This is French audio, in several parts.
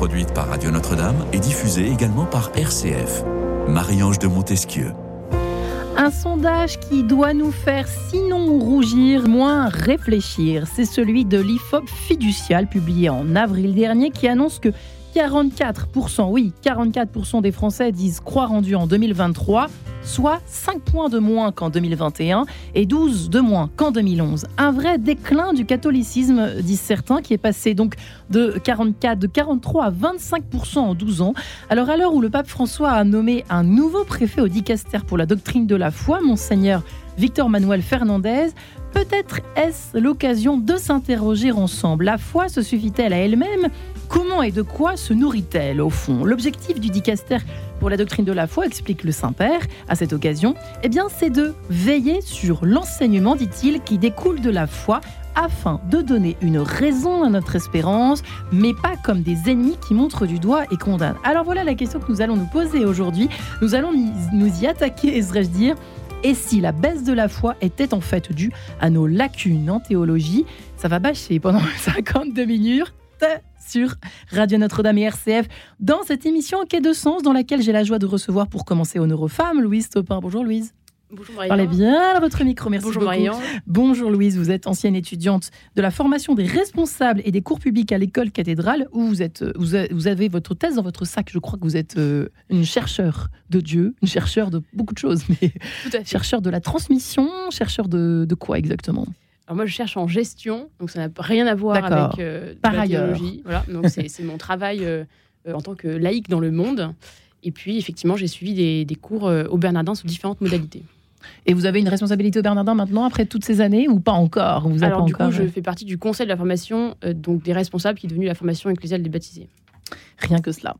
produite par Radio Notre-Dame et diffusée également par RCF. Marie-Ange de Montesquieu. Un sondage qui doit nous faire sinon rougir, moins réfléchir. C'est celui de l'IFOP fiducial publié en avril dernier qui annonce que 44%, oui, 44% des Français disent croire en Dieu en 2023, soit 5 points de moins qu'en 2021 et 12 de moins qu'en 2011. Un vrai déclin du catholicisme, disent certains, qui est passé donc de 44, de 43 à 25% en 12 ans. Alors à l'heure où le pape François a nommé un nouveau préfet au dicaster pour la doctrine de la foi, monseigneur Victor Manuel Fernandez, peut-être est-ce l'occasion de s'interroger ensemble. La foi se suffit-elle à elle-même Comment et de quoi se nourrit-elle au fond? L'objectif du dicaster pour la doctrine de la foi, explique le Saint-Père à cette occasion, eh bien c'est de veiller sur l'enseignement, dit-il, qui découle de la foi afin de donner une raison à notre espérance, mais pas comme des ennemis qui montrent du doigt et condamnent. Alors voilà la question que nous allons nous poser aujourd'hui. Nous allons nous y attaquer, oserais-je dire, et si la baisse de la foi était en fait due à nos lacunes en théologie? Ça va bâcher pendant 52 minutes sur Radio Notre-Dame et RCF dans cette émission Quai de Sens dans laquelle j'ai la joie de recevoir pour commencer Honneur aux femmes Louise Topin. Bonjour Louise. Bonjour Marie. Parlez bien à votre micro, merci Bonjour beaucoup. Bonjour Louise, vous êtes ancienne étudiante de la formation des responsables et des cours publics à l'école cathédrale où vous, êtes, vous avez votre thèse dans votre sac. Je crois que vous êtes euh, une chercheur de Dieu, une chercheur de beaucoup de choses, mais chercheur de la transmission, chercheur de, de quoi exactement? Alors moi, je cherche en gestion, donc ça n'a rien à voir avec euh, Par la ailleurs. théologie. Voilà, donc c'est mon travail euh, euh, en tant que laïque dans le monde. Et puis, effectivement, j'ai suivi des, des cours euh, au Bernardin sous différentes modalités. Et vous avez une responsabilité au Bernardin maintenant, après toutes ces années, ou pas encore? Vous Alors, pas du encore, coup, je fais partie du conseil de la formation, donc des responsables, qui est devenu la formation ecclésiale des baptisés. Rien que cela.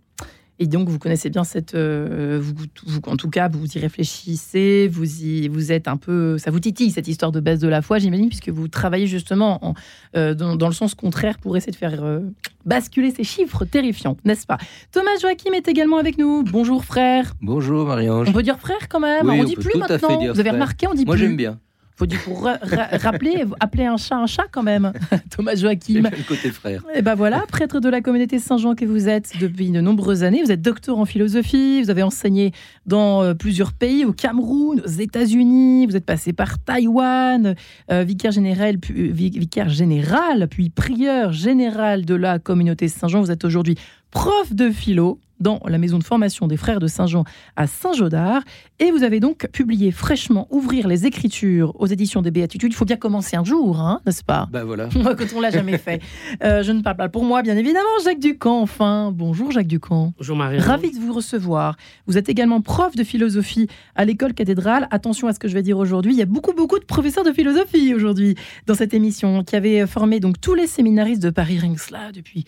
Et donc, vous connaissez bien cette. euh, vous, vous- en tout cas, vous y réfléchissez, vous, y, vous êtes un peu. Ça vous titille, cette histoire de baisse de la foi, j'imagine, puisque vous travaillez justement en- euh, dans, dans le sens contraire pour essayer de faire euh, basculer ces chiffres terrifiants, n'est-ce pas? Thomas Joachim est également avec nous. Bonjour, frère. Bonjour Marie-Ange. On peut dire frère quand même Oui, On on dit plus maintenant. Vous avez frère. remarqué, on dit Moi plus. j'aime bien. Faut du pour ra- ra- rappeler, appeler un chat un chat quand même. Thomas Joachim. Le côté frère. Et ben voilà, prêtre de la communauté Saint-Jean que vous êtes depuis de nombreuses années. Vous êtes docteur en philosophie, vous avez enseigné dans euh, plusieurs pays, au Cameroun, aux États-Unis, vous êtes passé par Taïwan, euh, vicaire, général, puis, vi- vicaire général, puis prieur général de la communauté Saint-Jean. Vous êtes aujourd'hui prof de philo dans la maison de formation des frères de Saint-Jean à Saint-Jaudard. Et vous avez donc publié fraîchement Ouvrir les Écritures aux éditions des Béatitudes. Il faut bien commencer un jour, hein, n'est-ce pas? Bah voilà. quand on l'a jamais fait. Euh, je ne parle pas pour moi, bien évidemment. Jacques Ducamp, enfin. Bonjour Jacques Ducamp. Bonjour Marie. Ravi de vous recevoir. Vous êtes également prof de philosophie à l'école cathédrale. Attention à ce que je vais dire aujourd'hui. Il y a beaucoup, beaucoup de professeurs de philosophie aujourd'hui dans cette émission qui avaient formé donc tous les séminaristes de Paris rien que cela depuis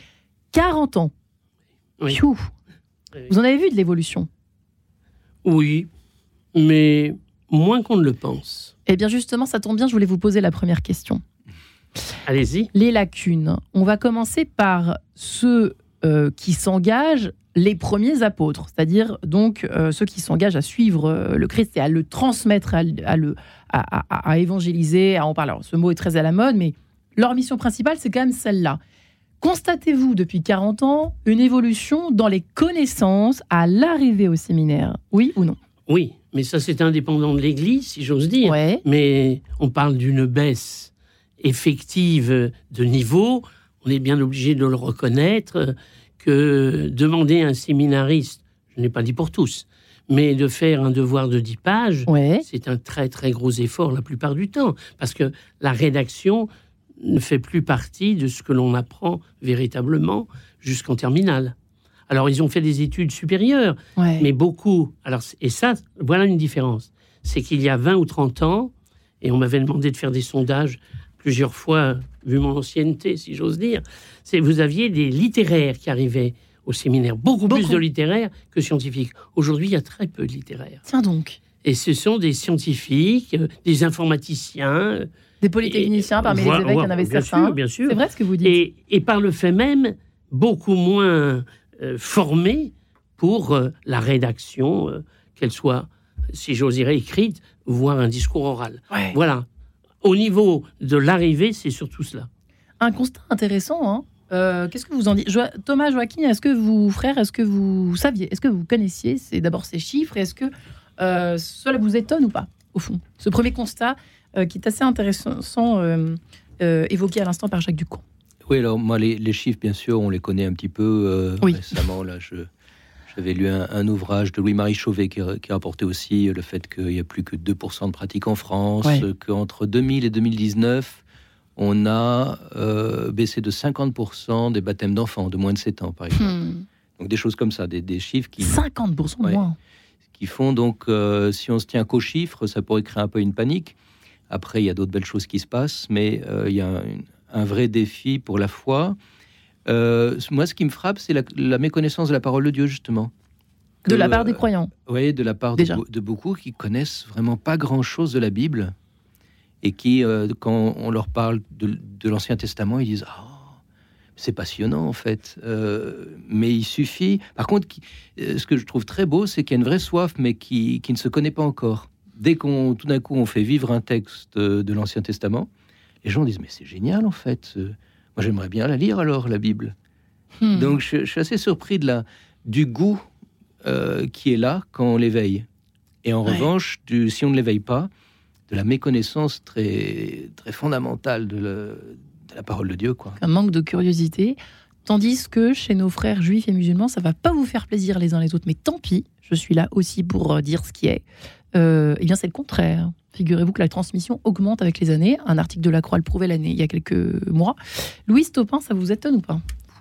40 ans. Oui. Pfiou. Vous en avez vu de l'évolution? Oui, mais moins qu'on ne le pense. Eh bien justement, ça tombe bien, je voulais vous poser la première question. Allez-y. les lacunes. On va commencer par ceux euh, qui s'engagent, les premiers apôtres, c'est-à-dire donc euh, ceux qui s'engagent à suivre euh, le Christ et à le transmettre, à, à le, à, à- à évangéliser, à en parler. Alors, ce mot est très à la mode, mais leur mission principale, c'est quand même celle-là. Constatez-vous depuis 40 ans une évolution dans les connaissances à l'arrivée au séminaire? Oui ou non? Oui, mais ça c'est indépendant de l'Église, si j'ose dire. Ouais. Mais on parle d'une baisse effective de niveau. On est bien obligé de le reconnaître que demander à un séminariste, je n'ai pas dit pour tous, mais de faire un devoir de 10 pages, Ouais. c'est un très très gros effort la plupart du temps, parce que la rédaction ne fait plus partie de ce que l'on apprend véritablement jusqu'en terminale. Alors ils ont fait des études supérieures, ouais. mais beaucoup. Alors et ça, voilà une différence, c'est qu'il y a 20 ou 30 ans, et on m'avait demandé de faire des sondages plusieurs fois, vu mon ancienneté, si j'ose dire, c'est vous aviez des littéraires qui arrivaient au séminaire, beaucoup, plus Beaucoup. de littéraires que scientifiques. Aujourd'hui, il y a très peu de littéraires. Tiens donc. Et ce sont des scientifiques, euh, des informaticiens. Des polytechniciens parmi les évêques, il y en avait bien certains. sûr, bien sûr. C'est vrai ce que vous dites. Et, et par le fait même, beaucoup moins euh, formés pour euh, la rédaction, euh, qu'elle soit, si j'ose dire, écrite, voire un discours oral. Ouais. Voilà. Au niveau de l'arrivée, c'est surtout cela. Un constat intéressant, hein. Euh, Qu'est-ce que vous en dites? Jo- Thomas, Joaquin, est-ce que vous, frères, est-ce que vous saviez, est-ce que vous connaissiez c'est d'abord ces chiffres? Est-ce que euh, cela vous étonne ou pas, au fond? Ce premier constat qui est assez intéressant, euh, euh, évoqué à l'instant par Jacques Ducamp. Oui, alors moi, les, les chiffres, bien sûr, on les connaît un petit peu. euh, Oui. Récemment, là, je, j'avais lu un, un ouvrage de Louis-Marie Chauvet qui, qui rapportait aussi le fait qu'il n'y a plus que 2% de pratiques en France, Ouais. qu'entre 2000 et 2019, on a euh, baissé de 50% des baptêmes d'enfants de moins de 7 ans, par exemple. Hmm. Donc des choses comme ça, des, des chiffres qui, 50% Ouais. moins. qui font donc, euh, si on se tient qu'aux chiffres, ça pourrait créer un peu une panique. Après, il y a d'autres belles choses qui se passent, mais euh, il y a un, un vrai défi pour la foi. Euh, moi, ce qui me frappe, c'est la, la méconnaissance de la parole de Dieu, justement. De la part des euh, croyants. Oui, de la part de, Déjà. beau- de beaucoup qui connaissent vraiment pas grand-chose de la Bible et qui, euh, quand on leur parle de, de l'Ancien Testament, ils disent Ah, c'est passionnant en fait. Euh, mais il suffit. Par contre, qui- euh, ce que je trouve très beau, c'est qu'il y a une vraie soif, mais qui, qui ne se connaît pas encore. Dès qu'on, tout d'un coup, on fait vivre un texte euh, de l'Ancien Testament, les gens disent Mais c'est génial en fait. Moi, j'aimerais bien la lire alors, la Bible. Hmm. Donc, je, je suis assez surpris de la, du goût euh, qui est là quand on l'éveille. Et en Ouais. revanche, du, si on ne l'éveille pas, de la méconnaissance très, très fondamentale de, le- de la parole de Dieu. Quoi. un manque de curiosité. Tandis que chez nos frères juifs et musulmans, ça va pas vous faire plaisir les uns les autres, mais tant pis, je suis là aussi pour euh, dire ce qui est. Euh, eh bien, c'est le contraire. Figurez-vous que la transmission augmente avec les années. Un article de la Croix le prouvait l'année, il y a quelques mois. Louise Topin, ça vous étonne ou pas?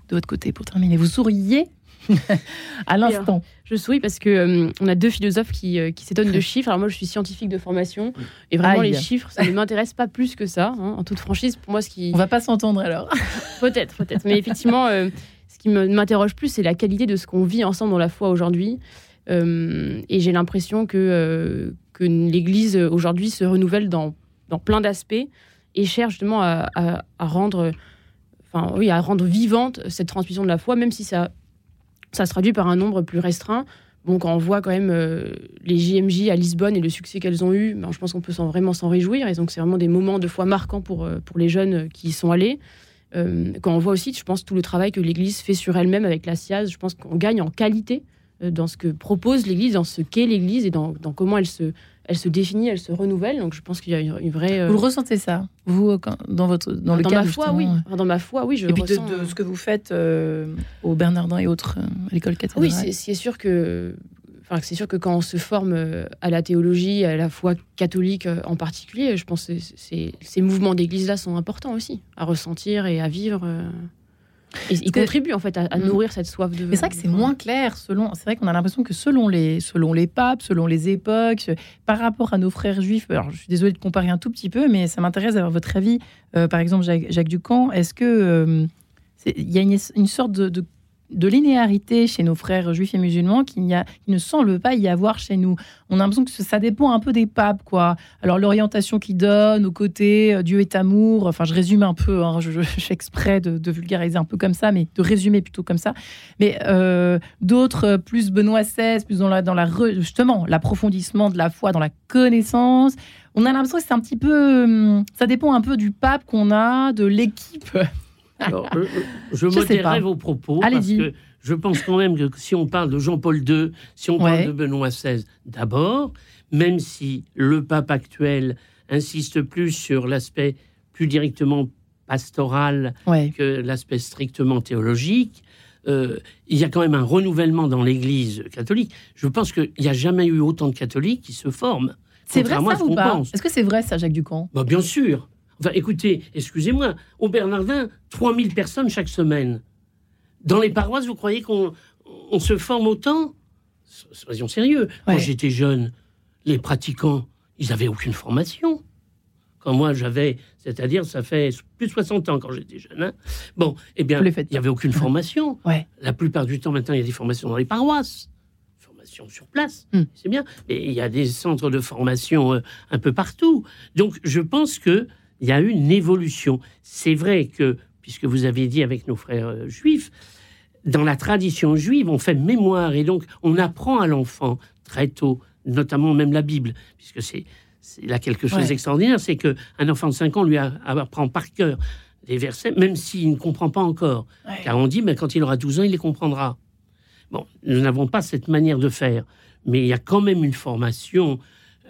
De votre côté, pour terminer, vous souriez à l'instant. Je souris parce que euh, on a deux philosophes qui, euh, qui s'étonnent de chiffres. Alors moi, je suis scientifique de formation et vraiment Aïe. les chiffres, ça ne m'intéresse pas plus que ça. hein, en toute franchise, pour moi, ce qui On va pas s'entendre alors. peut-être, peut-être, mais effectivement, euh, ce qui m'interroge plus, c'est la qualité de ce qu'on vit ensemble dans la foi aujourd'hui. Et j'ai l'impression que que l'Église aujourd'hui se renouvelle dans dans plein d'aspects et cherche justement à, à- à rendre, enfin oui, à rendre vivante cette transmission de la foi, même si ça ça se traduit par un nombre plus restreint. Bon, quand on voit quand même euh, les JMJ à Lisbonne et le succès qu'elles ont eu, ben, je pense qu'on peut vraiment s'en réjouir. Et donc, c'est vraiment des moments de foi marquants pour, euh, pour les jeunes euh, qui y sont allés. Quand on voit aussi, je pense, tout le travail que l'Église fait sur elle-même avec la SIAZ, je pense qu'on gagne en qualité dans ce que propose l'Église, dans ce qu'est l'Église et dans, dans comment elle se, elle se définit, elle se renouvelle. Donc, je pense qu'il y a une, une vraie. euh, Vous le ressentez ça, vous, quand- dans, votre, dans le dans cadre ma foi, oui. euh, Enfin, Dans ma foi, oui, je Et puis de, ressens, de euh, ce que vous faites euh, au Bernardin et autres, euh, à l'école cathédrale. Oui, c'est sûr que, enfin, c'est sûr que quand on se forme euh, à la théologie, à la foi catholique euh, en particulier, je pense que ces mouvements d'église-là sont importants aussi à ressentir et à vivre. Et que- contribuent en fait à, à Mm. nourrir cette soif de. Mais c'est vrai que c'est moins clair selon. C'est vrai qu'on a l'impression que selon les, selon les papes, selon les époques, par rapport à nos frères juifs. Alors, je suis désolée de comparer un tout petit peu, mais ça m'intéresse d'avoir votre avis. Euh, par exemple, Jacques, Jacques Ducamp, est-ce que euh, il y a une, une sorte de, de, de linéarité chez nos frères juifs et musulmans qu'il ne semble pas y avoir chez nous On a l'impression que ça dépend un peu des papes, quoi. Alors l'orientation qu'ils donnent, au côté euh, Dieu est amour. Enfin, je résume un peu. hein, je, fais exprès de, vulgariser un peu comme ça, mais de résumer plutôt comme ça mais euh, d'autres euh, plus Benoît XVI, plus dans la, dans la justement l'approfondissement de la foi, dans la connaissance. On a l'impression que c'est un petit peu, hum, ça dépend un peu du pape qu'on a, de l'équipe. Alors, euh, je Je pas. modérerai vos propos parce Allez-y. que je pense quand même que si on parle de Jean-Paul II, si on parle de Benoît XVI, d'abord, même si le pape actuel insiste plus sur l'aspect plus directement pastoral Ouais. que l'aspect strictement théologique, euh, il y a quand même un renouvellement dans l'Église catholique. Je pense qu'il n'y a jamais eu autant de catholiques qui se forment. C'est vrai ça ce ou pas? Est-ce que c'est vrai ça, Jacques Ducamp? Bah, bien sûr. Enfin, écoutez, excusez-moi, au Bernardin, 3000 personnes chaque semaine. Dans les paroisses, vous croyez qu'on on se forme autant? Soyons sérieux. Quand Ouais. j'étais jeune, les pratiquants, ils n'avaient aucune formation. Quand moi j'avais, c'est-à-dire ça fait plus de 60 ans quand j'étais jeune. hein. Bon, eh bien, il n'y avait aucune formation. Ouais. La plupart du temps maintenant, il y a des formations dans les paroisses. Formation sur place, Hmm. c'est bien. Mais il y a des centres de formation euh, un peu partout. Donc je pense que il y a eu une évolution. C'est vrai que, puisque vous avez dit avec nos frères euh, juifs, dans la tradition juive, on fait mémoire et donc on apprend à l'enfant très tôt, notamment même la Bible, puisque c'est là quelque chose Ouais. d'extraordinaire, c'est que un enfant de 5 ans lui a- apprend par cœur des versets, même s'il ne comprend pas encore. Ouais. Car on dit, mais quand il aura 12 ans, il les comprendra. Bon, nous n'avons pas cette manière de faire, mais il y a quand même une formation.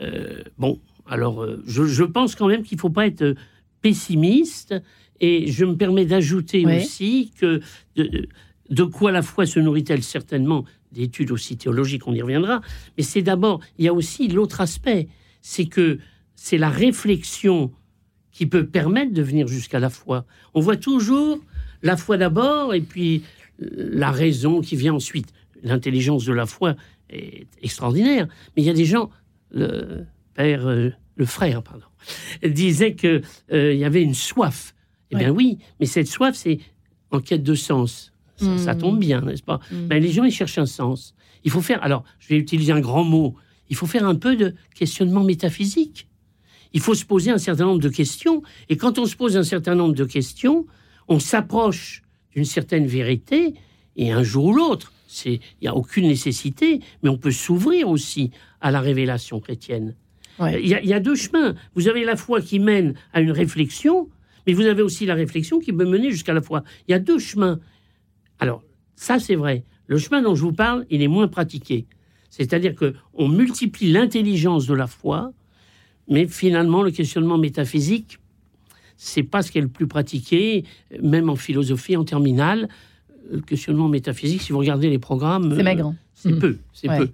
euh, bon, alors, euh, je, je pense quand même qu'il ne faut pas être pessimiste, et je me permets d'ajouter Oui. aussi que de, de quoi la foi se nourrit-elle certainement d'études aussi théologiques, on y reviendra, mais c'est d'abord, il y a aussi l'autre aspect, c'est que c'est la réflexion qui peut permettre de venir jusqu'à la foi. On voit toujours la foi d'abord et puis la raison qui vient ensuite. L'intelligence de la foi est extraordinaire, mais il y a des gens, le père, euh, le frère, pardon, disait que euh, il y avait une soif. Eh bien oui, mais cette soif, c'est en quête de sens. Ça, ça Mm. tombe bien, n'est-ce pas? Mm. Ben, Les gens, ils cherchent un sens. Il faut faire, alors, je vais utiliser un grand mot, il faut faire un peu de questionnement métaphysique. Il faut se poser un certain nombre de questions, et quand on se pose un certain nombre de questions, on s'approche d'une certaine vérité, et un jour ou l'autre, il n'y a aucune nécessité, mais on peut s'ouvrir aussi à la révélation chrétienne. Ouais. Il y, a, il y a deux chemins. Vous avez la foi qui mène à une réflexion, mais vous avez aussi la réflexion qui peut mener jusqu'à la foi. Il y a deux chemins. Alors, ça c'est vrai. Le chemin dont je vous parle, il est moins pratiqué. C'est-à-dire que on multiplie l'intelligence de la foi, mais finalement le questionnement métaphysique, c'est pas ce qui est le plus pratiqué, même en philosophie, en terminale. Le questionnement métaphysique, si vous regardez les programmes, C'est euh, maigre. c'est Mm. peu, c'est Ouais. peu.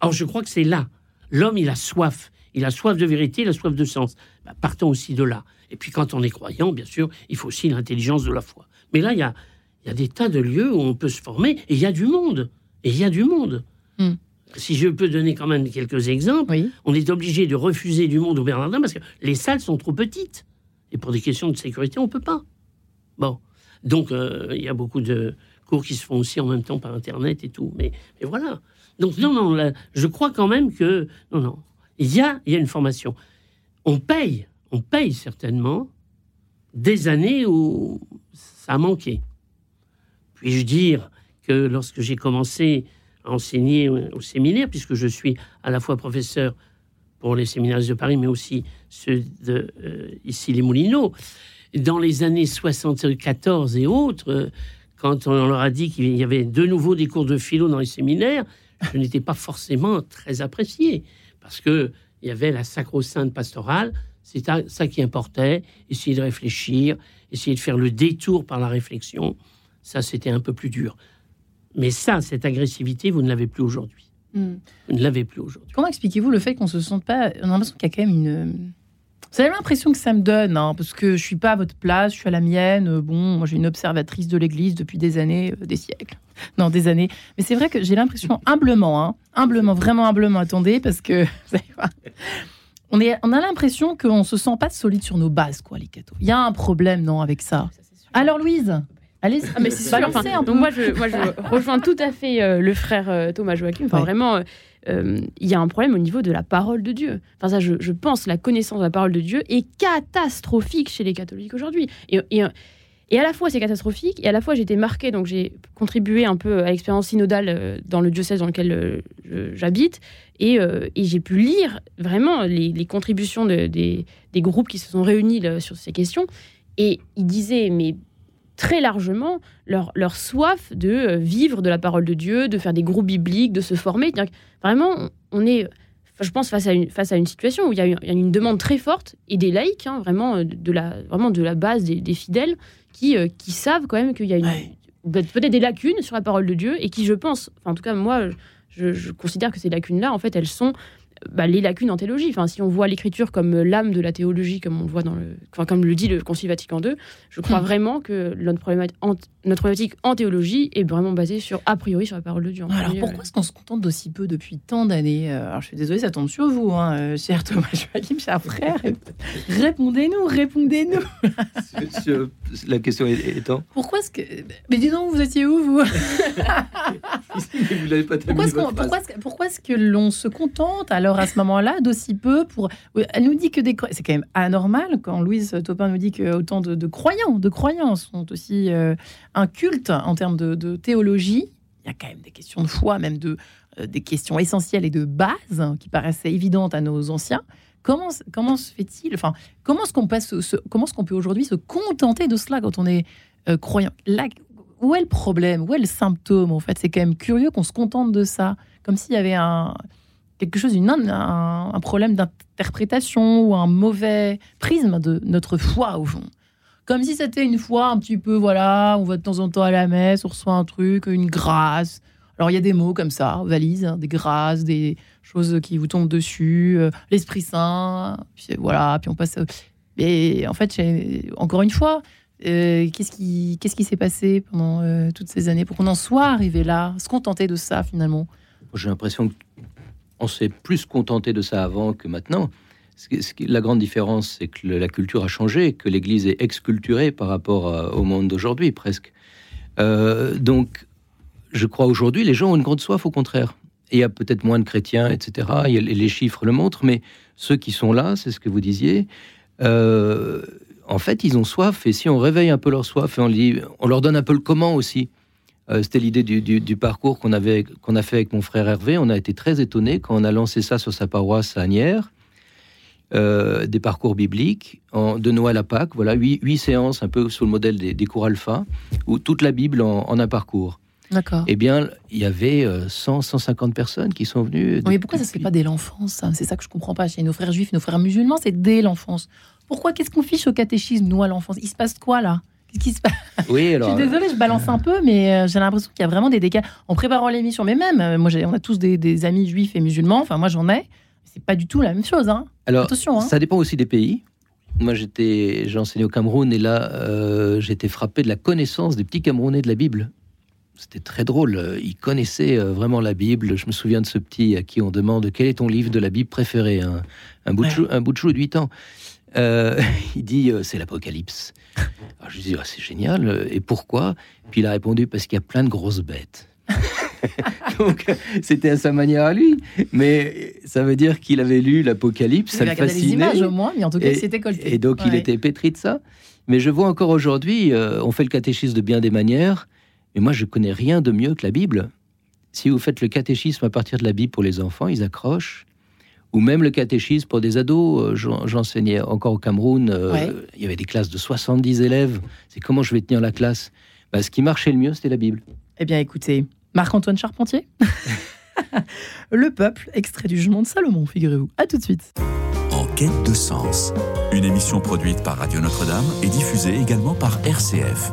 Or, je crois que c'est là. L'homme, il a soif. Il a soif de vérité, il a soif de sens. Bah, partons aussi de là. Et puis, quand on est croyant, bien sûr, il faut aussi l'intelligence de la foi. Mais là, il y a, il y a des tas de lieux où on peut se former, et il y a du monde. Et il y a du monde. Mm. Si je peux donner quand même quelques exemples, Oui. on est obligé de refuser du monde au Bernardin parce que les salles sont trop petites. Et pour des questions de sécurité, on ne peut pas. Bon. Donc, euh, il y a beaucoup de cours qui se font aussi en même temps par Internet et tout. Mais, mais voilà. Donc, non, non, là, je crois quand même que. Non, non. Il y a, y a une formation. On paye, on paye certainement des années où ça a manqué. Puis-je dire que lorsque j'ai commencé à enseigner au séminaire, puisque je suis à la fois professeur pour les séminaires de Paris, mais aussi ceux euh, ici les Moulineaux, dans les années 74 et autres, euh, quand on leur a dit qu'il y avait de nouveau des cours de philo dans les séminaires, je n'étais pas forcément très apprécié, parce que il y avait la sacro-sainte pastorale, c'est ça- qui importait, essayer de réfléchir, essayer de faire le détour par la réflexion, ça c'était un peu plus dur. Mais ça, cette agressivité, vous ne l'avez plus aujourd'hui. Mm. Vous ne l'avez plus aujourd'hui. Comment expliquez-vous le fait qu'on se sente pas. On a l'impression qu'il y a quand même une. Vous avez l'impression que ça me donne, hein, parce que je suis pas à votre place, je suis à la mienne. euh, Bon, moi j'ai une observatrice de l'Église depuis des années, euh, des siècles, non des années. Mais c'est vrai que j'ai l'impression humblement, hein, humblement, vraiment humblement. Attendez, parce que vous on, est, on a l'impression qu'on se sent pas solide sur nos bases, quoi, les cathos. Il y a un problème, non, avec ça. Alors Louise, allez. Ah, mais c'est sûr. Enfin, un peu. donc moi, je, moi, je rejoins tout à fait euh, le frère euh, Thomas Joachim. Enfin, Ouais. vraiment, euh, euh, il y a un problème au niveau de la parole de Dieu. Enfin, ça, je, je pense, la connaissance de la parole de Dieu est catastrophique chez les catholiques aujourd'hui. Et, à la fois, c'est catastrophique, et à la fois, j'ai été marquée. Donc, j'ai contribué un peu à l'expérience synodale euh, dans le diocèse dans lequel euh, j'habite. Et, j'ai pu lire vraiment les, contributions de- des, groupes qui se sont réunis sur ces questions. Et ils disaient, mais très largement, leur, leur soif de euh, vivre de la parole de Dieu, de faire des groupes bibliques, de se former. Vraiment, on- est, je pense, face à une, face à une situation où il y a une, il y a une demande très forte, et des laïcs, hein, vraiment, euh, de la, vraiment de la base des, des fidèles, qui, euh, qui savent quand même qu'il y a une, Ouais. peut-être des lacunes sur la parole de Dieu, et qui, je pense, en tout cas, moi, je, je considère que ces lacunes-là, en fait, elles sont bah, les lacunes en théologie. Enfin, si on voit l'écriture comme euh, l'âme de la théologie, comme on le voit dans le, enfin, comme le dit le Concile Vatican II, je crois Hmm. vraiment que notre problématique, en, notre problématique en théologie est vraiment basée sur a priori sur la parole de Dieu. Alors premier, pourquoi est-ce qu'on se contente d'aussi peu depuis tant d'années Euh, Alors je suis désolée, ça tombe sur vous, hein, euh, cher Thomas Joachim, cher frère. Répondez-nous, répondez-nous. Sur- la question est- étant. Pourquoi est-ce que. Mais dis donc, vous étiez où, vous Vous l'avez pas Pourquoi est-ce qu'on- pourquoi est-ce que, pourquoi est-ce que l'on se contente alors à ce moment-là d'aussi peu pour Elle nous dit que des c'est quand même anormal quand Louise Topin nous dit que autant de, croyants, de croyants sont aussi euh, un culte en termes de, théologie. Il y a quand même des questions de foi, même de euh, des questions essentielles et de base hein, qui paraissaient évidentes à nos anciens. comment, comment se fait-il Enfin, comment est-ce qu'on passe, comment est-ce peut aujourd'hui se contenter de cela quand on est euh, croyant? Là, où est le problème? Où est le symptôme En fait, c'est quand même curieux qu'on se contente de ça, comme s'il y avait un quelque chose, une, un, problème d'interprétation ou un mauvais prisme de notre foi au fond. Comme si c'était une foi un petit peu, voilà, on va de temps en temps à la messe, on reçoit un truc, une grâce. Alors il y a des mots comme ça, valise, hein, des grâces, des choses qui vous tombent dessus, euh, l'Esprit Saint, puis voilà, puis on passe. Et en fait, encore une fois, euh, qu'est-ce qui qu'est-ce s'est passé pendant euh, toutes ces années pour qu'on en soit arrivé là, se contenter de ça finalement? J'ai l'impression qu'on s'est plus contenté de ça avant que maintenant. La grande différence, c'est que la culture a changé, que l'Église est exculturée par rapport au monde d'aujourd'hui, presque. donc, je crois aujourd'hui, les gens ont une grande soif, au contraire. il y a peut-être moins de chrétiens, etc. les chiffres le montrent, mais ceux qui sont là, c'est ce que vous disiez, euh, en fait, ils ont soif. Et si on réveille un peu leur soif on, on leur donne un peu le comment aussi. Euh, c'était l'idée du, parcours qu'on avait qu'on a fait avec mon frère Hervé. On a été très étonnés quand on a lancé ça sur sa paroisse à Agnières. Euh, des parcours bibliques en, de Noël à Pâques. Voilà, huit, séances, un peu sous le modèle des, cours alpha, où toute la Bible en un parcours. D'accord. Eh bien, il y avait 100, euh, 150 personnes qui sont venues. mais pourquoi ça ne se fait pas dès l'enfance C'est ça que je comprends pas. Chez nos frères juifs, nos frères musulmans, c'est dès l'enfance. Pourquoi Qu'est-ce qu'on fiche au catéchisme, nous, à l'enfance? Il se passe quoi là? Qu'est-ce qui se passe Oui, alors. je suis désolée, je balance un peu, mais euh, j'ai l'impression qu'il y a vraiment des décals. En préparant l'émission, mais même, euh, moi, on a tous des, amis juifs et musulmans. Enfin, moi, j'en ai. C'est pas du tout la même chose. Hein. Alors, Attention, hein. ça dépend aussi des pays. Moi, j'étais, j'ai enseigné au Cameroun et là, j'étais frappé de la connaissance des petits Camerounais de la Bible c'était très drôle. Il connaissait euh, vraiment la Bible. Je me souviens de ce petit à qui on demande quel est ton livre de la Bible préféré. Un, bout, de chou, un bout de chou de 8 ans. Euh, il dit euh, c'est l'Apocalypse. je lui dis ah, c'est génial. Et pourquoi? Puis il a répondu parce qu'il y a plein de grosses bêtes. donc c'était à sa manière à lui, mais ça veut dire qu'il avait lu l'Apocalypse, ça le fascinait. les images au moins, mais en tout cas, c'était colté. Et donc il était pétri de ça. Mais je vois encore aujourd'hui, on fait le catéchisme de bien des manières, mais moi, je connais rien de mieux que la Bible. Si vous faites le catéchisme à partir de la Bible pour les enfants, ils accrochent. Ou même le catéchisme pour des ados. Euh, j'enseignais encore au Cameroun. Euh, il y avait des classes de 70 élèves. C'est comment je vais tenir la classe bah, Ce qui marchait le mieux, c'était la Bible. Eh bien, écoutez, Marc-Antoine Charpentier. le peuple, extrait du jugement de Salomon, figurez-vous. À tout de suite. En quête de sens. Une émission produite par Radio Notre-Dame et diffusée également par RCF.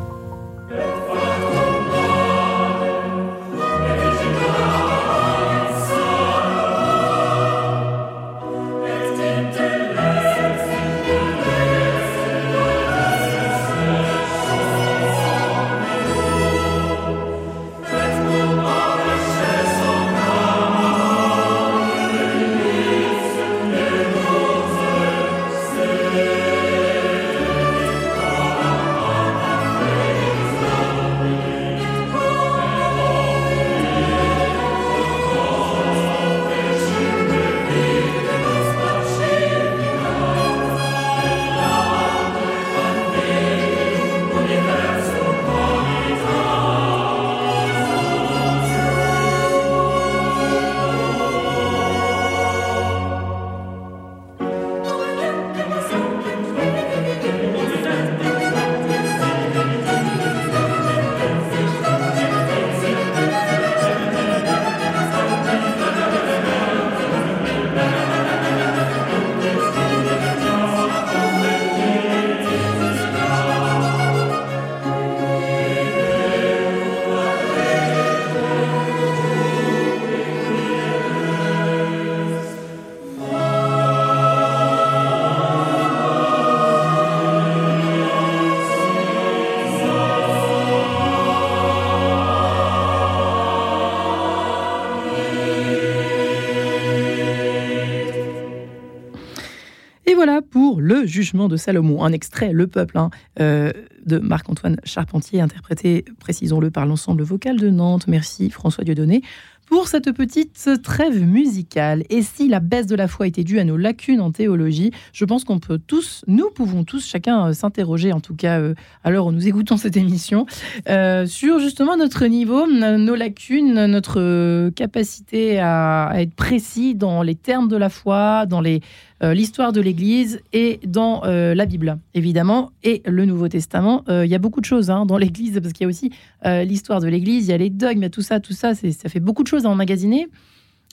Jugement de Salomon, un extrait, Le peuple, hein, euh, de Marc-Antoine Charpentier, interprété, précisons-le, par l'ensemble vocal de Nantes. Merci François Dieudonné pour cette petite trêve musicale. Et si la baisse de la foi était due à nos lacunes en théologie, je pense qu'on peut tous, nous pouvons tous, chacun euh, s'interroger, en tout cas euh, nous écoutons cette émission, euh, sur justement notre niveau, nos lacunes, notre capacité à, être précis dans les termes de la foi, dans les l'histoire de l'Église et dans la Bible, évidemment, et le Nouveau Testament. Il y a beaucoup de choses hein, dans l'Église, parce qu'il y a aussi l'histoire de l'Église, il y a les dogmes, tout ça, tout ça, ça fait beaucoup de choses à emmagasiner.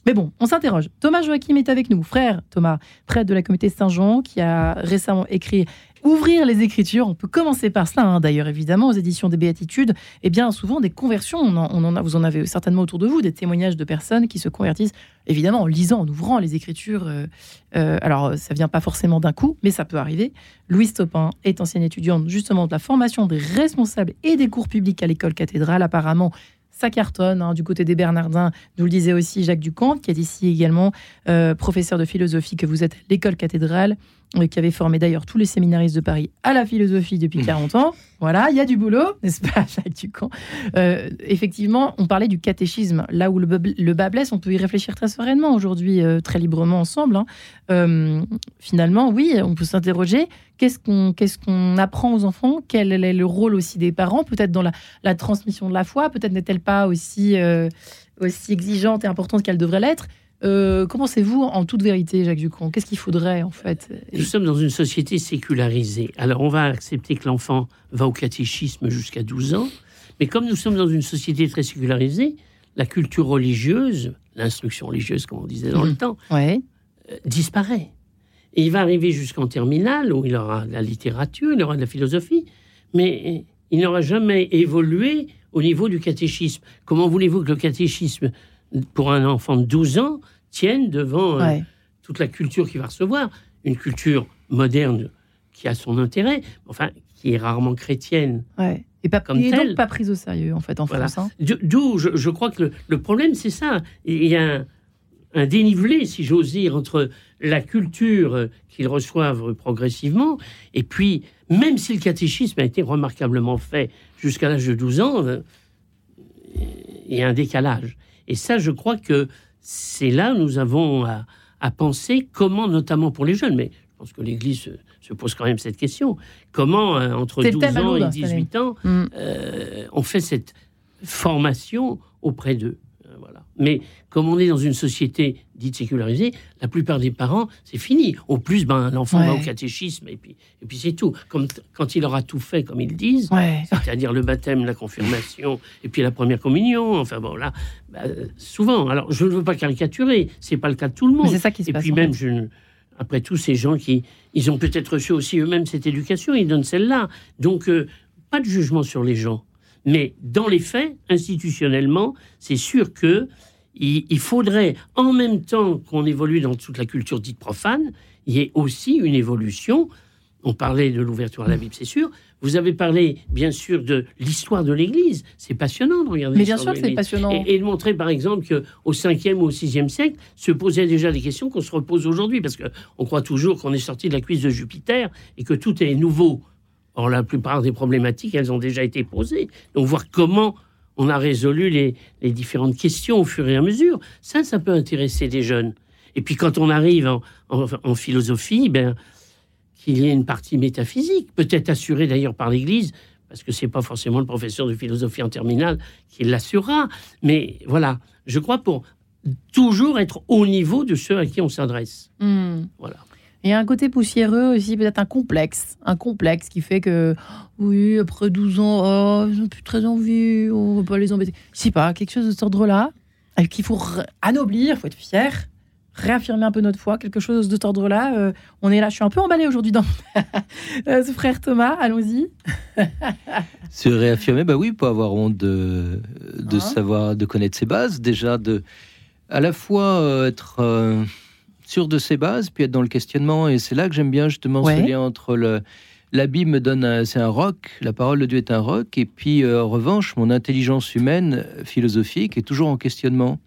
Mais bon, on s'interroge. Thomas Joachim est avec nous, frère Thomas, prêtre de la communauté Saint-Jean, qui a récemment écrit Ouvrir les Écritures. On peut commencer par cela, hein, d'ailleurs, évidemment, aux éditions des Béatitudes. Et eh bien souvent, des conversions, on en, a, vous en avez certainement autour de vous, des témoignages de personnes qui se convertissent, évidemment, en lisant, en ouvrant les Écritures. Euh, euh, alors, ça vient pas forcément d'un coup, mais ça peut arriver. Louise Topin est ancienne étudiante, justement, de la formation des responsables et des cours publics à l'école cathédrale. Apparemment, ça cartonne hein, du côté des Bernardins. Nous le disait aussi Jacques Ducamp, qui est ici également euh, professeur de philosophie que vous êtes l'école cathédrale, qui avait formé d'ailleurs tous les séminaristes de Paris à la philosophie depuis 40 mmh. ans. Voilà, il y a du boulot, n'est-ce pas, Jacques Ducamp? Euh, Effectivement, on parlait du catéchisme. Là où le, bas blesse, on peut y réfléchir très sereinement aujourd'hui, très librement ensemble. Hein. finalement, oui, on peut s'interroger qu'est-ce qu'on qu'est-ce qu'on apprend aux enfants? Quel est le rôle aussi des parents? Peut-être dans la, transmission de la foi Peut-être n'est-elle pas aussi, euh, aussi exigeante et importante qu'elle devrait l'être? Euh, Comment c'est-vous en toute vérité, Jacques Ducron Qu'est-ce qu'il faudrait en fait? Nous sommes dans une société sécularisée. Alors on va accepter que l'enfant va au catéchisme jusqu'à 12 ans, mais comme nous sommes dans une société très sécularisée, la culture religieuse, l'instruction religieuse comme on disait dans le mmh. temps, euh, disparaît. Et il va arriver jusqu'en terminale où il aura de la littérature, il aura de la philosophie, mais il n'aura jamais évolué au niveau du catéchisme. Comment voulez-vous que le catéchisme, pour un enfant de 12 ans, tienne devant euh, toute la culture qu'il va recevoir Une culture moderne qui a son intérêt, enfin, qui est rarement chrétienne. Ouais. Et pas, comme telle. donc pas prise au sérieux, en fait, en France. Hein. D'où, je, crois que le, problème, c'est ça. Il y a un dénivelé, si j'ose dire, entre la culture qu'ils reçoivent progressivement, et puis, même si le catéchisme a été remarquablement fait jusqu'à l'âge de 12 ans, euh, il y a un décalage. Et ça, je crois que c'est là où nous avons à, penser comment, notamment pour les jeunes, mais je pense que l'Église se, pose quand même cette question, comment, euh, entre 12 ans et 18 ans, mm. euh, on fait cette formation auprès d'eux. Mais comme on est dans une société dite sécularisée, la plupart des parents, c'est fini. Au plus, ben, l'enfant va au catéchisme et puis, et puis c'est tout. Comme quand il aura tout fait, comme ils disent, c'est-à-dire le baptême, la confirmation et puis la première communion. Enfin bon, là, ben, souvent. Alors, je ne veux pas caricaturer, c'est pas le cas de tout le monde. C'est ça qui se et puis même, je, après tout, ces gens qui, ils ont peut-être reçu aussi eux-mêmes cette éducation, ils donnent celle-là. Donc, euh, pas de jugement sur les gens. Mais dans les faits, institutionnellement, c'est sûr que il, faudrait, en même temps qu'on évolue dans toute la culture dite profane, il y ait aussi une évolution. On parlait de l'ouverture à la Bible, c'est sûr. Vous avez parlé, bien sûr, de l'histoire de l'Église. C'est passionnant de regarder. Mais bien sûr, c'est passionnant. Et, de montrer, par exemple, qu'au 5e ou au 6e siècle, se posaient déjà des questions qu'on se repose aujourd'hui, parce qu'on croit toujours qu'on est sorti de la cuisse de Jupiter et que tout est nouveau. Or, la plupart des problématiques, elles ont déjà été posées. Donc, voir comment on a résolu les, différentes questions au fur et à mesure. Ça, ça peut intéresser des jeunes. Et puis quand on arrive en, philosophie, ben, qu'il y ait une partie métaphysique, peut-être assurée d'ailleurs par l'Église, parce que c'est pas forcément le professeur de philosophie en terminale qui l'assurera. Mais voilà, je crois pour toujours être au niveau de ceux à qui on s'adresse. Hmm. Voilà. Et un côté poussiéreux aussi, peut-être un complexe. Un complexe qui fait que, oui, après 12 ans, oh, ils n'ont plus très envie, on ne va pas les embêter. Je sais pas, quelque chose de cet ordre-là, qu'il faut anoblir, il faut être fier, réaffirmer un peu notre foi, quelque chose de cet ordre-là. Euh, on est là, je suis un peu emballé aujourd'hui dans euh, ce frère Thomas, allons-y. Se réaffirmer, bah oui, pas avoir honte de, de hein? savoir, de connaître ses bases, déjà, de à la fois euh, être sûr de ses bases, puis être dans le questionnement. Et c'est là que j'aime bien justement ce lien entre le. La Bible me donne, c'est un roc, la parole de Dieu est un roc, et puis euh, en revanche, mon intelligence humaine philosophique est toujours en questionnement.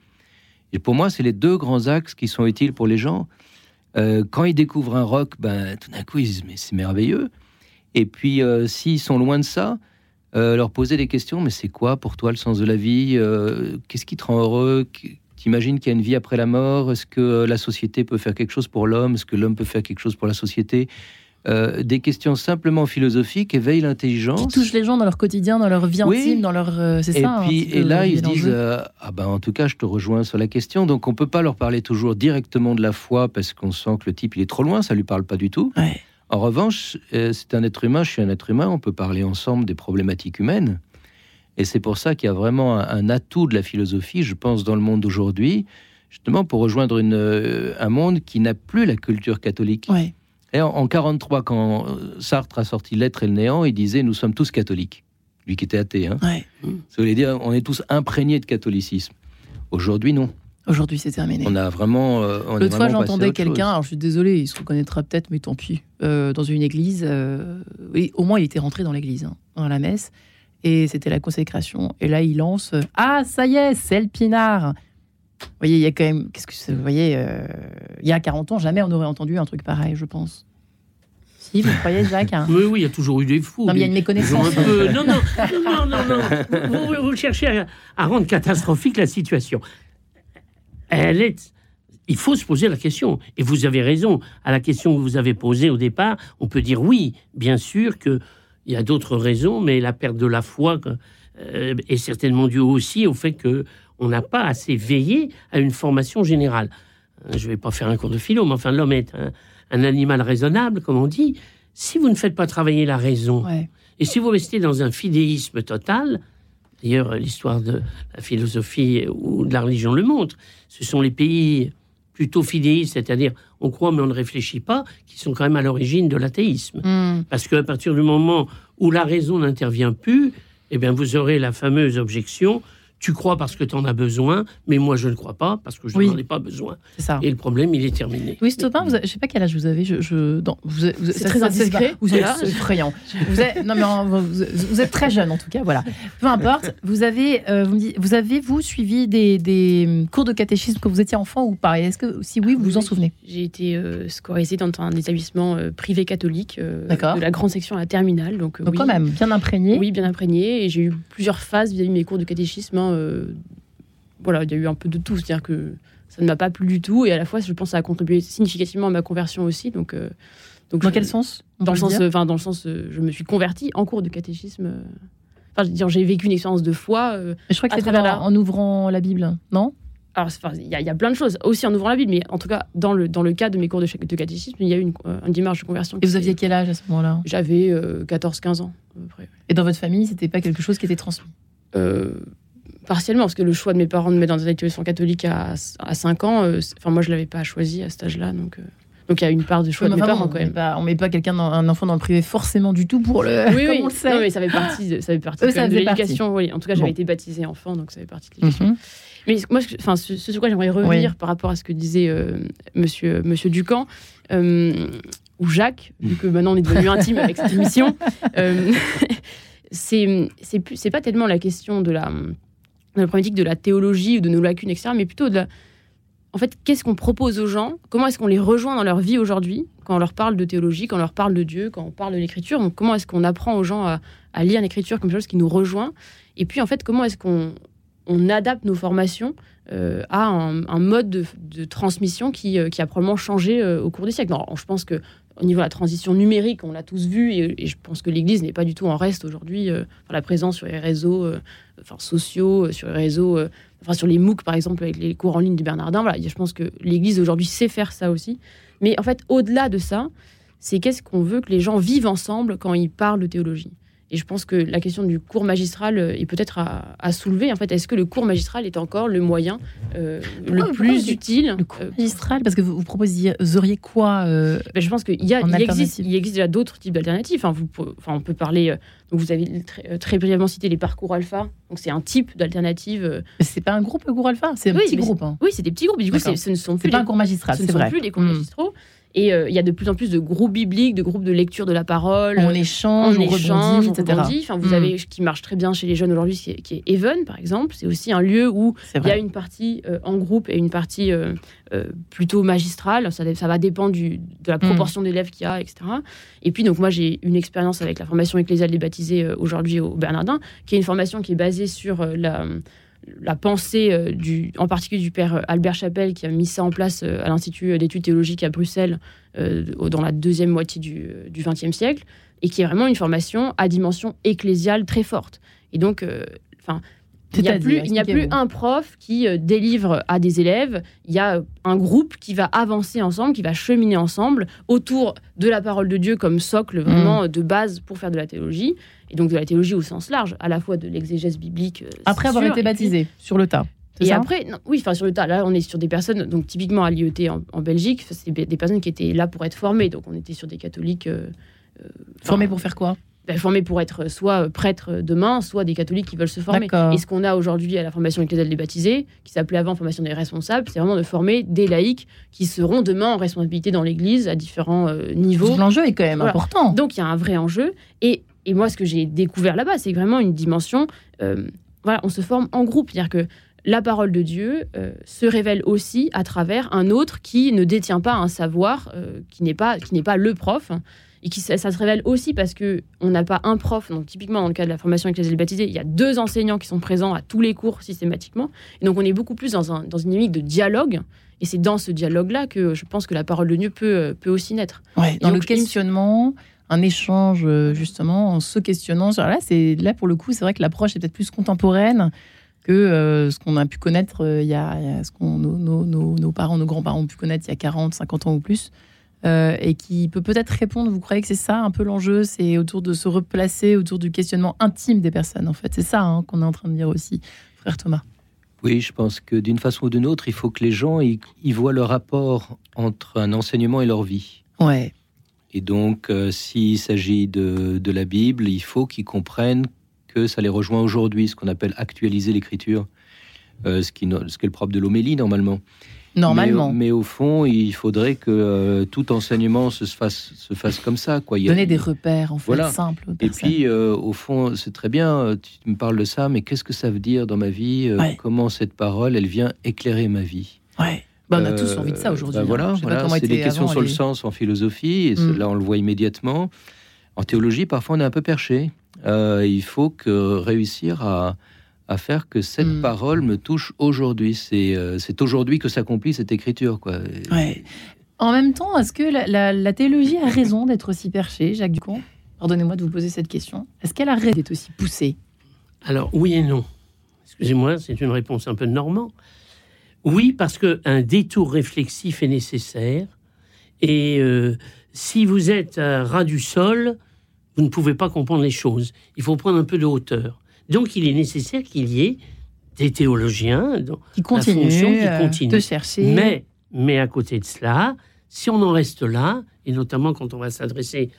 Et pour moi, c'est les deux grands axes qui sont utiles pour les gens. Euh, quand ils découvrent un roc, ben, tout d'un coup, ils disent mais c'est merveilleux. Et puis, euh, s'ils sont loin de ça, euh, leur poser des questions. Mais c'est quoi pour toi le sens de la vie Qu'est-ce qui te rend heureux T'imagines qu'il y a une vie après la mort? Est-ce que euh, la société peut faire quelque chose pour l'homme? Est-ce que l'homme peut faire quelque chose pour la société? Euh, Des questions simplement philosophiques éveillent Qui l'intelligence. touchent les gens dans leur quotidien, dans leur vie Oui. intime, dans leur. euh, c'est Et ça. puis peu, et là ils se disent euh, ah ben en tout cas je te rejoins sur la question donc on peut pas leur parler toujours directement de la foi parce qu'on sent que le type il est trop loin ça lui parle pas du tout Ouais. en revanche c'est un être humain je suis un être humain on peut parler ensemble des problématiques humaines et c'est pour ça qu'il y a vraiment un, un atout de la philosophie je pense dans le monde d'aujourd'hui justement pour rejoindre une, euh, un monde qui n'a plus la culture catholique Ouais. et en, en 43 quand euh, Sartre a sorti L'être et le néant il disait nous sommes tous catholiques lui qui était athée hein. Ouais. Ça voulait dire on est tous imprégnés de catholicisme. Aujourd'hui, non. Aujourd'hui, c'est terminé. On a vraiment. euh, L'autre fois, j'entendais quelqu'un, alors je suis désolée, il se reconnaîtra peut-être, mais tant pis, euh, dans une église. euh, au moins, il était rentré dans l'église, hein, dans la messe, et c'était la consécration. Et là, il lance euh, Ah, ça y est, c'est le pinard Vous voyez, il y a quand même. Qu'est-ce que c'est Vous voyez, euh, il y a 40 ans, jamais on aurait entendu un truc pareil, je pense. Si, vous croyez, Jacques hein Oui, oui, il y a toujours eu des fous. Non, mais il y a une méconnaissance. un peu- Non, non, non, non, non, non. Vous, vous cherchez à, à rendre catastrophique la situation. Elle est. Il faut se poser la question. Et vous avez raison. À la question que vous avez posée au départ, on peut dire oui, bien sûr qu'il y a d'autres raisons, mais la perte de la foi euh, est certainement due aussi au fait que on n'a pas assez veillé à une formation générale. Euh, Je ne vais pas faire un cours de philo, mais enfin, l'homme est un, un animal raisonnable, comme on dit. Si vous ne faites pas travailler la raison, Ouais. et si vous restez dans un fidéisme total, d'ailleurs l'histoire de la philosophie ou de la religion le montre, ce sont les pays plutôt fidéistes, c'est-à-dire on croit mais on ne réfléchit pas, qui sont quand même à l'origine de l'athéisme. Hmm. Parce qu'à partir du moment où la raison n'intervient plus, eh bien vous aurez la fameuse objection tu crois parce que tu en as besoin, mais moi je ne crois pas parce que je Oui. n'en ai pas besoin. C'est ça. Et le problème, il est terminé. Louis avez- je sais pas quel âge vous avez. Je, je- non, vous, êtes- vous êtes- C'est très indiscret, Vous êtes effrayant. Vous êtes, non mais en- vous, vous êtes très jeune en tout cas, voilà. Peu importe. Vous avez, euh, vous, me dites- vous avez vous suivi des, des cours de catéchisme quand vous étiez enfant ou pareil Est-ce que si oui, vous vous en souvenez? J'ai été euh, scolarisée dans un établissement euh, privé catholique euh, de la grande section à la terminale. Donc, euh, Donc oui, quand même bien imprégné. Oui, bien imprégné. Et j'ai eu plusieurs phases vis-à-vis de mes cours de catéchisme. Hein, euh, voilà, il y a eu un peu de tout. C'est-à-dire que ça ne m'a pas plu du tout. Et à la fois, je pense que ça a contribué significativement à ma conversion aussi. Donc, euh, donc Dans je- quel sens dans le, sens, enfin, dans le sens, euh, je me suis convertie en cours de catéchisme. Enfin, je veux dire, j'ai vécu une expérience de foi. euh, Mais Je crois que c'était travers en, ouvrant la Bible, non? Alors, il y, y a plein de choses, aussi en ouvrant la Bible, mais en tout cas, dans le, dans le cas de mes cours de, de catéchisme, il y a eu une, une démarche de conversion. Et vous aviez quel âge à ce moment-là? J'avais euh, 14-15 ans, à peu près. Et dans votre famille, c'était pas quelque chose qui était transmis? Partiellement, parce que le choix de mes parents de me mettre dans un établissement catholique à, à 5 ans, euh, enfin, moi, je l'avais pas choisi à cet âge-là. Donc, euh, donc, il y a une part de choix de mes Enfin, parents, quand on met même. pas, on met pas quelqu'un, dans- un enfant dans le privé forcément du tout pour le. Oui, oui, on le sait. Non, mais ça fait partie de, ça fait partie Eux, quand ça même de l'éducation. Oui. En tout cas, j'avais Bon. été baptisée enfant, donc ça fait partie de l'éducation. Mhm. Mais moi, enfin, ce, ce sur quoi j'aimerais revenir par rapport à ce que disait euh, monsieur, monsieur Ducamp, euh, ou Jacques, vu que maintenant on est devenu intime avec cette émission, euh, c'est c'est pas tellement la question de la, de la problématique de la théologie ou de nos lacunes, etc., mais plutôt de la. En fait, qu'est-ce qu'on propose aux gens? Comment est-ce qu'on les rejoint dans leur vie aujourd'hui Quand on leur parle de théologie, quand on leur parle de Dieu, quand on parle de l'écriture, comment est-ce qu'on apprend aux gens à, lire l'écriture comme quelque chose qui nous rejoint? Et puis, en fait, comment est-ce qu'on on adapte nos formations euh, à un, mode de, transmission qui, euh, qui a probablement changé euh, au cours des siècles? Alors, je pense que au niveau de la transition numérique, on l'a tous vu, et, et je pense que l'Église n'est pas du tout en reste aujourd'hui. la présence sur les réseaux enfin, sociaux, euh, sur les réseaux, euh, enfin sur les MOOC par exemple, avec les cours en ligne du Bernardin. Voilà, je pense que l'Église aujourd'hui sait faire ça aussi. Mais en fait, au-delà de ça, c'est qu'est-ce qu'on veut que les gens vivent ensemble quand ils parlent de théologie? Et je pense que la question du cours magistral euh, est peut-être à, à soulever. En fait, est-ce que le cours magistral est encore le moyen euh, le plus utile Le cours euh, magistral, parce que vous, vous proposeriez quoi euh, ben, je pense qu'il y a, il existe, il existe déjà d'autres types d'alternatives. Enfin, vous, enfin, on peut parler. euh, donc vous avez très, très brièvement cité les parcours alpha. Donc c'est un type d'alternative. C'est pas un groupe, le cours alpha? C'est un Oui, petit groupe. hein. Oui, c'est des petits groupes. Et du coup, ce ne sont plus pas un cours magistral, ce ne sont vrai. plus les cours Mm. magistraux. Et euh, il y a de plus en plus de groupes bibliques, de groupes de lecture de la parole. On euh, échange, on on, échange, rebondit, on etc. rebondit. Enfin, vous Mm. avez ce qui marche très bien chez les jeunes aujourd'hui, qui est, qui est Even, par exemple. C'est aussi un lieu où il y a une partie euh, en groupe et une partie euh, plutôt magistrale. Ça, ça va dépendre du, de la proportion d'élèves qu'il y a, etc. Et puis, donc, moi, j'ai une expérience avec la formation ecclésiale des baptisés aujourd'hui au Bernardin, qui est une formation qui est basée sur la la pensée du, en particulier du père Albert Chapelle qui a mis ça en place à l'Institut d'études théologiques à Bruxelles dans la deuxième moitié du XXe siècle et qui est vraiment une formation à dimension ecclésiale très forte. Et donc, enfin, il n'y a plus, il n'y a plus un prof qui euh, délivre à des élèves. Il y a un groupe qui va avancer ensemble, qui va cheminer ensemble autour de la parole de Dieu comme socle vraiment mm. de base pour faire de la théologie. Et donc de la théologie au sens large, à la fois de l'exégèse biblique. Euh, après avoir été baptisé sur le tas. Et après, oui, enfin sur le tas. Là, on est sur des personnes, donc typiquement à l'IET en, Belgique, c'est des personnes qui étaient là pour être formées. Donc on était sur des catholiques. Euh, formés pour faire quoi? ben, formés pour être soit prêtres demain, soit des catholiques qui veulent se former. Et ce qu'on a aujourd'hui à la formation ecclésiale des baptisés, qui s'appelait avant formation des responsables, c'est vraiment de former des laïcs qui seront demain en responsabilité dans l'Église à différents euh, niveaux. L'enjeu est quand même important. Donc il y a un vrai enjeu. Et, et moi, ce que j'ai découvert là-bas, c'est vraiment une dimension. Euh, voilà, on se forme en groupe, c'est-à-dire que la parole de Dieu euh, se révèle aussi à travers un autre qui ne détient pas un savoir, qui n'est pas qui n'est pas le prof et qui ça, se révèle aussi parce que on n'a pas un prof. Donc typiquement dans le cas de la formation avec les baptisés, il y a deux enseignants qui sont présents à tous les cours systématiquement. Et donc on est beaucoup plus dans, un, dans une dynamique de dialogue. Et c'est dans ce dialogue-là que je pense que la parole de Dieu peut, peut aussi naître. Ouais, dans le questionnement, un échange euh, justement en se questionnant. Là, c'est là pour le coup, c'est vrai que l'approche est peut-être plus contemporaine que euh, ce qu'on a pu connaître euh, il, y a, ce qu'on nos, nos, nos, parents, nos grands-parents ont pu connaître il y a 40, 50 ans ou plus. Euh, et qui peut peut-être répondre. Vous croyez que c'est ça un peu l'enjeu C'est autour de se replacer, autour du questionnement intime des personnes, en fait. C'est ça hein, qu'on est en train de dire aussi, frère Thomas. Oui, je pense que d'une façon ou d'une autre, il faut que les gens y, voient le rapport entre un enseignement et leur vie. Ouais. Et donc, euh, s'il s'agit de, de, la Bible, il faut qu'ils comprennent que ça les rejoint aujourd'hui, ce qu'on appelle actualiser l'écriture, euh, ce, qui, ce est le propre de l'homélie normalement. Normalement. Mais, au fond, il faudrait que euh, tout enseignement se fasse, se fasse comme ça. Quoi. Donner des repères, en fait, voilà. simples. Et puis, euh, au fond, c'est très bien, tu me parles de ça, mais qu'est-ce que ça veut dire dans ma vie Comment cette parole, elle vient éclairer ma vie? Ouais. Bah, on a tous envie de ça aujourd'hui. Bah, voilà, voilà c'est des questions sur le sens en philosophie, et mm. là on le voit immédiatement. En théologie, parfois on est un peu perché. il faut que réussir à, à faire que cette hmm. parole me touche aujourd'hui. Euh, c'est aujourd'hui que s'accomplit cette écriture. Quoi. En même temps, est-ce que la, théologie a raison d'être aussi perchée, Jacques Ducon Pardonnez-moi de vous poser cette question. Est-ce qu'elle a raison d'être aussi poussée? Alors, oui et non. Excusez-moi, c'est une réponse un peu normand. Oui, parce qu'un détour réflexif est nécessaire. Et euh, si vous êtes à ras du sol, vous ne pouvez pas comprendre les choses. Il faut prendre un peu de hauteur. Donc il est nécessaire qu'il y ait des théologiens qui continuent, euh, de chercher. Mais, mais à côté de cela, si on en reste là, et notamment quand on va s'adresser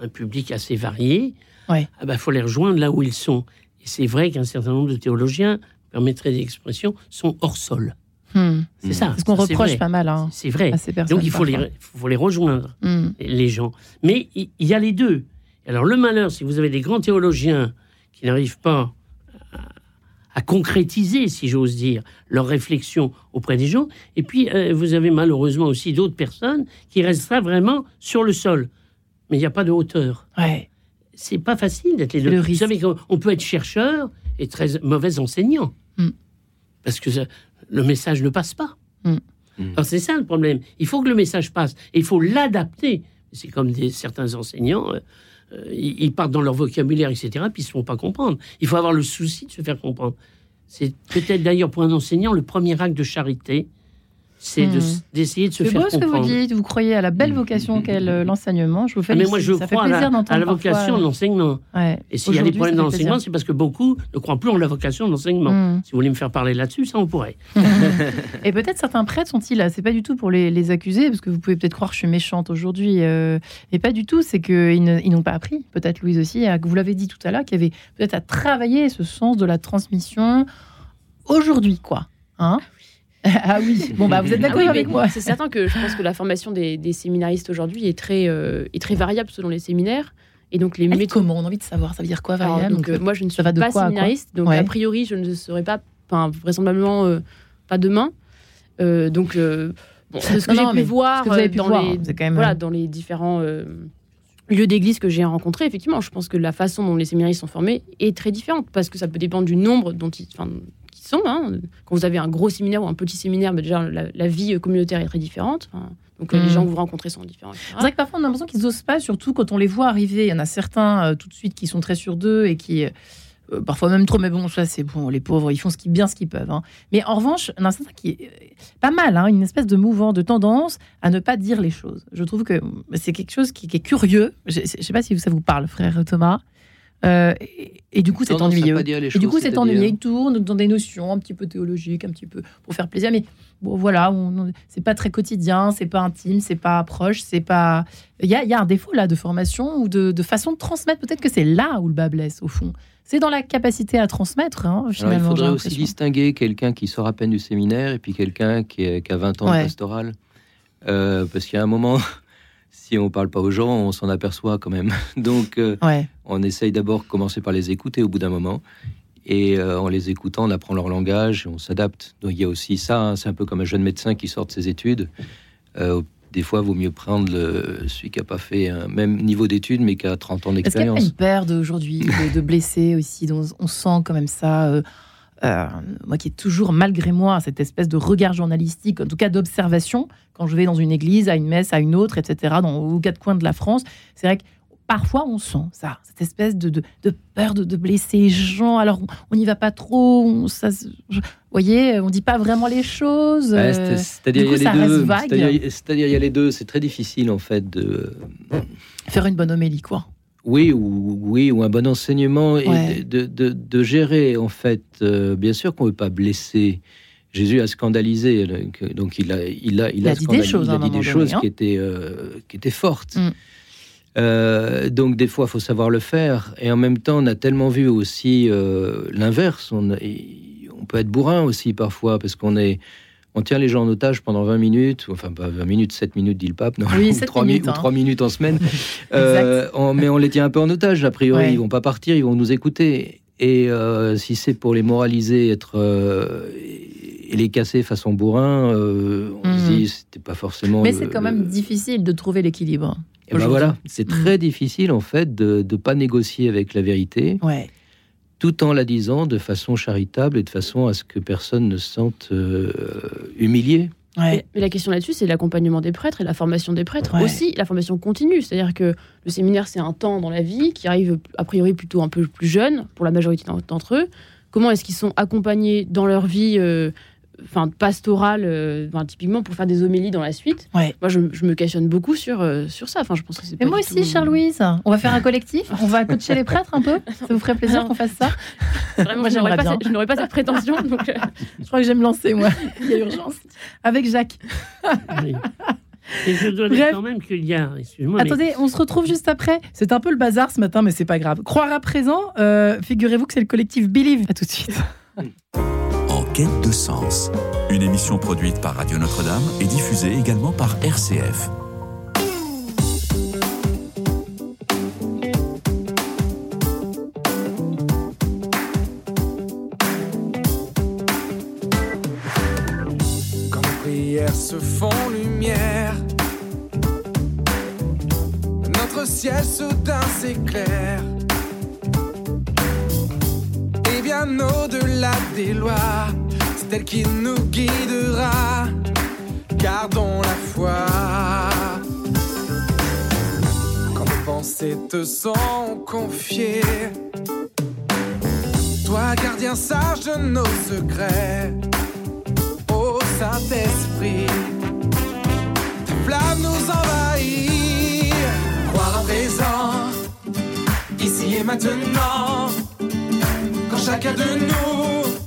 à un public assez varié, il ah ben, faut les rejoindre là où ils sont. Et c'est vrai qu'un certain nombre de théologiens, permettrait d'expression, sont hors sol. Hmm. C'est ça. C'est ce qu'on reproche pas mal. Hein, c'est vrai. Donc il faut les, faut les, rejoindre, hmm. les gens. Mais il y, a les deux. Alors le malheur, si vous avez des grands théologiens qui n'arrivent pas à, concrétiser, si j'ose dire, leurs réflexions auprès des gens. Et puis, euh, vous avez malheureusement aussi d'autres personnes qui restent vraiment sur le sol. Mais il n'y a pas de hauteur. Ouais. C'est pas facile d'être les deux. Vous savez qu'on peut être chercheur et très mauvais enseignant. Parce que le message ne passe pas. Mm. Alors c'est ça le problème. Il faut que le message passe. Et il faut l'adapter. C'est comme des, certains enseignants. Euh, euh, ils partent dans leur vocabulaire, etc., puis ils ne se font pas comprendre. Il faut avoir le souci de se faire comprendre. C'est peut-être d'ailleurs pour un enseignant le premier acte de charité, c'est hmm. d'essayer de, se faire comprendre. C'est beau ce que vous dites. Vous croyez à la belle vocation qu'est l'enseignement. Je vous fais. Mais moi, je crois à la, vocation de l'enseignement. Et s'il y a des problèmes dans l'enseignement, c'est parce que beaucoup ne croient plus en la vocation de l'enseignement. Hmm. Si vous voulez me faire parler là-dessus, ça on pourrait. et peut-être certains prêtres sont-ils là C'est pas du tout pour les, accuser, parce que vous pouvez peut-être croire que je suis méchante aujourd'hui, euh, et pas du tout. C'est qu'ils n'ont pas appris. Peut-être Louise aussi, vous l'avez dit tout à l'heure, qu'il y avait peut-être à travailler ce sens de la transmission aujourd'hui, quoi. Hein ah oui, bon bah vous êtes d'accord ah avec moi. C'est certain que je pense que la formation des, séminaristes aujourd'hui est très euh, est très variable selon les séminaires. Et donc les méthodes. Comment? On a envie de savoir Ça veut dire quoi variable donc, euh, Moi je ne suis pas séminariste, donc a priori je ne serais pas, enfin vraisemblablement. Euh, pas demain. Euh, donc, bon, de ce que j'ai pu voir dans, les, c'est quand même- voilà, dans les différents lieux d'église que j'ai rencontrés, effectivement, je pense que la façon dont les séminaristes sont formés est très différente parce que ça peut dépendre du nombre dont ils, sont. hein. Quand vous avez un gros séminaire ou un petit séminaire, bah, déjà la, la vie communautaire est très différente. Enfin, donc euh, Mm. les gens que vous rencontrez sont différents. C'est vrai que parfois on a l'impression qu'ils n'osent pas, surtout quand on les voit arriver. Il y en a certains euh, tout de suite qui sont très sûrs d'eux et qui, euh, parfois même trop, mais bon, ça c'est bon, les pauvres, ils font ce qu'ils, bien ce qu'ils peuvent. hein. Mais en revanche, il y en a certains qui est pas mal, hein, une espèce de mouvement, de tendance à ne pas dire les choses. Je trouve que c'est quelque chose qui, qui est curieux. Je ne sais pas si ça vous parle, frère Thomas. Euh, et, et du coup, c'est ennuyeux. Et du coup, c'est ennuyeux. Il tourne dans des notions un petit peu théologiques, un petit peu pour faire plaisir. Mais bon, voilà, c'est pas très quotidien, c'est pas intime, c'est pas proche, c'est pas. Il y a, il y a un défaut là de formation ou de, de façon de transmettre. Peut-être que c'est là où le bas blesse au fond. C'est dans la capacité à transmettre. hein, Alors, il faudrait aussi distinguer quelqu'un qui sort à peine du séminaire et puis quelqu'un qui, a 20 ans Ouais. de pastoral. Euh, parce qu'il y a un moment, si on parle pas aux gens, on s'en aperçoit quand même. Donc, euh, Ouais. on essaye d'abord de commencer par les écouter au bout d'un moment. Et euh, en les écoutant, on apprend leur langage on s'adapte. Donc il y a aussi ça, hein, c'est un peu comme un jeune médecin qui sort de ses études. Euh, des fois, il vaut mieux prendre le, celui qui n'a pas fait un même niveau d'études, mais qui a 30 ans Est-ce qu'il n'y a d'expérience. une perte aujourd'hui de, de blessés aussi? Dont on sent quand même ça euh, moi qui ai toujours, malgré moi, cette espèce de regard journalistique, en tout cas d'observation, quand je vais dans une église, à une messe, à une autre, etc., dans, aux quatre coins de la France, c'est vrai que parfois on sent ça, cette espèce de, de, de peur de, de blesser les gens. Alors on n'y va pas trop, on, ça, je- vous voyez, on dit pas vraiment les choses. Ouais, il y a les deux. C'est-à-dire, c'est-à-dire, il y a les deux. C'est très difficile, en fait, de. faire une bonne homélie, quoi. Oui, ou, oui, ou un bon enseignement et de, de, de gérer, en fait. euh, bien sûr qu'on ne veut pas blesser. Jésus a scandalisé, donc- il a, il a, Il a dit des choses, il a un dit des choses donné, hein. qui étaient, euh, qui étaient fortes. Mm. Euh, donc des fois, il faut savoir le faire. Et en même temps, on a tellement vu aussi l'inverse. On peut être bourrin aussi parfois, parce qu'on est, on tient les gens en otage pendant 20 minutes, enfin pas 20 minutes, 7 minutes, dit le pape, non, Oui, ou 7 3 mi- minutes, ou hein. 3 minutes en semaine. Euh, on- mais on les tient un peu en otage, a priori. Ouais. Ils vont pas partir, ils vont nous écouter. Et euh, si c'est pour les moraliser, être euh, et les casser façon bourrin, on Mhm. se dit c'était pas forcément. Mais c'est quand même difficile de trouver l'équilibre. et ben aujourd'hui. voilà, c'est très difficile en fait de ne pas négocier avec la vérité, Ouais. Tout en la disant de façon charitable et de façon à ce que personne ne se sente euh, humilié. Ouais. Mais, la question là-dessus, c'est l'accompagnement des prêtres et la formation des prêtres Ouais. aussi, la formation continue. C'est-à-dire que le séminaire, c'est un temps dans la vie qui arrive a priori plutôt un peu plus jeune pour la majorité d'en- d'entre eux. Comment est-ce qu'ils sont accompagnés dans leur vie euh, enfin, pastorale, euh, enfin, typiquement pour faire des homélies dans la suite Ouais. Moi, je, je me questionne beaucoup sur, euh, sur ça. Enfin, je pense que c'est Et pas moi aussi, tout- chère Louise, on va faire un collectif, on va coacher les prêtres un peu. Ça vous ferait plaisir qu'on fasse ça Vraiment, Moi, je n'aurais j'aimerais pas, je n'aurais pas cette prétention. donc, euh, Je crois que je vais me lancer, moi. Il y a urgence. Avec Jacques. Oui. Et je dois Bref. dire quand même qu'il y a, excuse-moi, mais Attendez, on se retrouve juste après. C'est un peu le bazar ce matin, mais c'est pas grave. Croire à présent, euh, figurez-vous que c'est le collectif Believe. À tout de suite. Quête de sens. Une émission produite par Radio Notre-Dame et diffusée également par RCF. Quand nos prières se font lumière, notre ciel soudain s'éclaire. Et bien au-delà des lois, qui nous guidera. Gardons la foi. Quand nos pensées te sont confiées, toi gardien sage de nos secrets ô Saint-Esprit. Ta flamme nous envahit. Croire à présent, ici et maintenant. Quand chacun de nous,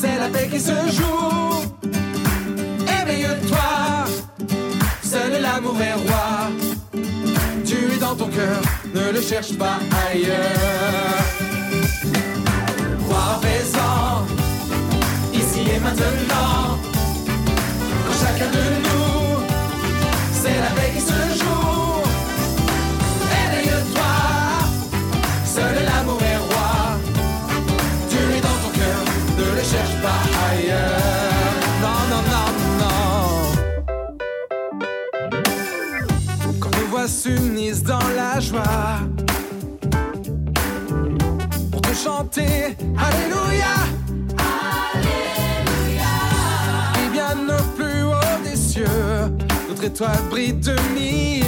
c'est la paix qui se joue. Éveille-toi, seul l'amour est roi. Tu es dans ton cœur, ne le cherche pas ailleurs. À présent ici et maintenant. Quand chacun de nous, c'est la paix qui se joue. joie pour te chanter Alléluia. Alléluia. Et bien au plus haut des cieux, notre étoile brille de mille.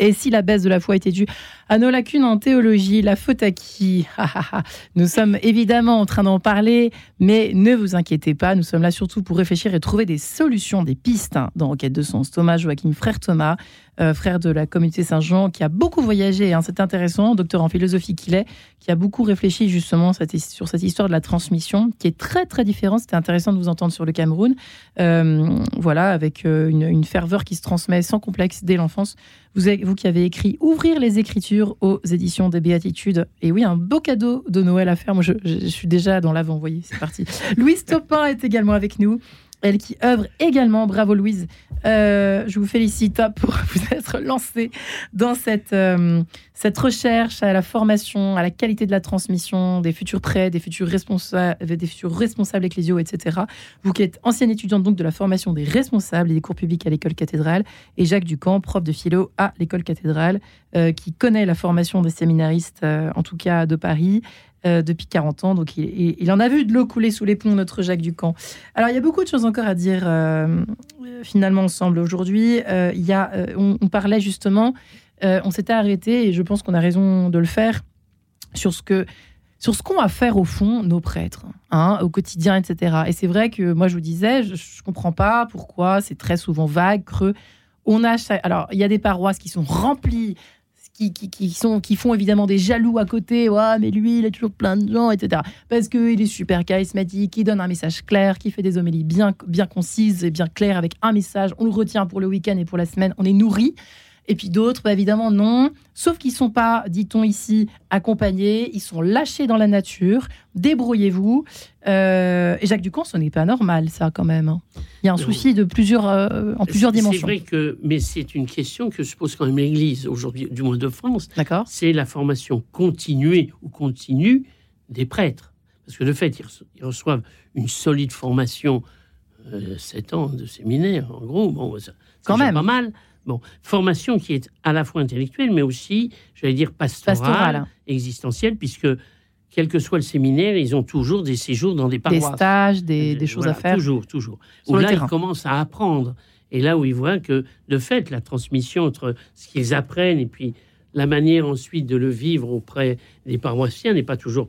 Et si la baisse de la foi était due à nos lacunes en théologie, la faute à qui Ah, ah, ah. Nous sommes évidemment en train d'en parler, mais ne vous inquiétez pas, nous sommes là surtout pour réfléchir et trouver des solutions, des pistes hein, dans Enquête de sens. Thomas Joachim, frère Thomas, euh, frère de la communauté Saint-Jean, qui a beaucoup voyagé, hein, c'est intéressant, docteur en philosophie qu'il est, qui a beaucoup réfléchi justement sur cette histoire de la transmission, qui est très très différente. C'était intéressant de vous entendre sur le Cameroun, Euh, voilà, avec euh, une ferveur qui se transmet sans complexe dès l'enfance. Vous, qui avez écrit Ouvrir les Écritures aux éditions des Béatitudes. Et oui, un beau cadeau de Noël à faire. Moi, je suis déjà dans l'avant, vous voyez, c'est parti. Louise Topin est également avec nous. Elle qui œuvre également, bravo Louise. Euh, je vous félicite hein, pour vous être lancée dans cette, euh, cette recherche à la formation, à la qualité de la transmission des futurs prêts, des futurs responsables, des futurs responsables ecclésiaux, etc. Vous qui êtes ancienne étudiante donc de la formation des responsables et des cours publics à l'école cathédrale, et Jacques Ducamp, prof de philo à l'école cathédrale, euh, qui connaît la formation des séminaristes, en tout cas de Paris, euh, depuis 40 ans. Donc il, en a vu de l'eau couler sous les ponts, notre Jacques Ducamp. Alors il y a beaucoup de choses encore à dire euh, euh, finalement ensemble aujourd'hui. Il y a, on, parlait justement, on s'était arrêté, et je pense qu'on a raison de le faire, sur ce que sur ce qu'ont à faire au fond nos prêtres, hein, au quotidien, etc. Et c'est vrai que moi je vous disais, je, je comprends pas pourquoi c'est très souvent vague, creux. On a alors il y a des paroisses qui sont remplies, qui, sont qui font évidemment des jaloux à côté. Ouais, mais lui il a toujours plein de gens, etc. Parce qu'il est super charismatique, il donne un message clair, qui fait des homélies bien bien concises et bien claires avec un message. On le retient pour le week-end et pour la semaine. On est nourri. Et puis d'autres, bah, évidemment, non. Sauf qu'ils ne sont pas, dit-on ici, accompagnés. Ils sont lâchés dans la nature. Débrouillez-vous. Euh, et Jacques Ducamp, ce n'est pas normal, ça, quand même. hein. Il y a un Non. souci de plusieurs, euh, en plusieurs C'est- C'est dimensions. vrai que, mais c'est une question que se pose quand même l'Église aujourd'hui, du moins de France. D'accord C'est la formation continuée ou continue des prêtres. Parce que de fait, ils reço- ils reçoivent une solide formation, euh, 7 ans de séminaire, en gros. Bon, ça, Quand même. pas mal. Bon, formation qui est à la fois intellectuelle, mais aussi, j'allais dire, pastorale, Pastorale. existentielle, puisque quel que soit le séminaire, ils ont toujours des séjours dans des Des paroisses. stages, des, Euh, des choses voilà, à faire. Toujours, toujours. Où là, terrain. ils commencent à apprendre. Et là où ils voient que, de fait, la transmission entre ce qu'ils apprennent et puis la manière ensuite de le vivre auprès des paroissiens n'est pas toujours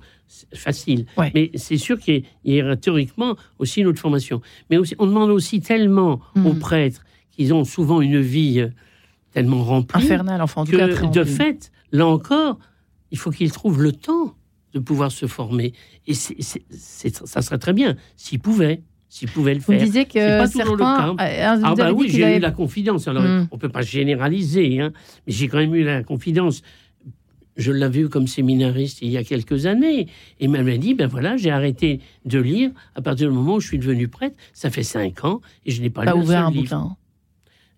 facile. Ouais. Mais c'est sûr qu'il y a théoriquement aussi une autre formation. Mais aussi, on demande aussi tellement Mhm. aux prêtres qu'ils ont souvent une vie euh, tellement remplie Infernal, enfin, en tout que, cas, très de fait, là encore, il faut qu'ils trouvent le temps de pouvoir se former. Et ça serait très bien s'ils pouvaient, s'ils pouvaient le Vous faire. disiez que C'est pas toujours le certains. cas. vous Ah avez bah oui, j'ai avait- eu la confidence. Alors, Hmm. on peut pas généraliser, hein, mais j'ai quand même eu la confidence. Je l'avais eu comme séminariste il y a quelques années. Et m'a dit, ben voilà, j'ai arrêté de lire à partir du moment où je suis devenu prêtre. Ça fait cinq ans et je n'ai pas pas lu un ouvert seul un livre. bouquin.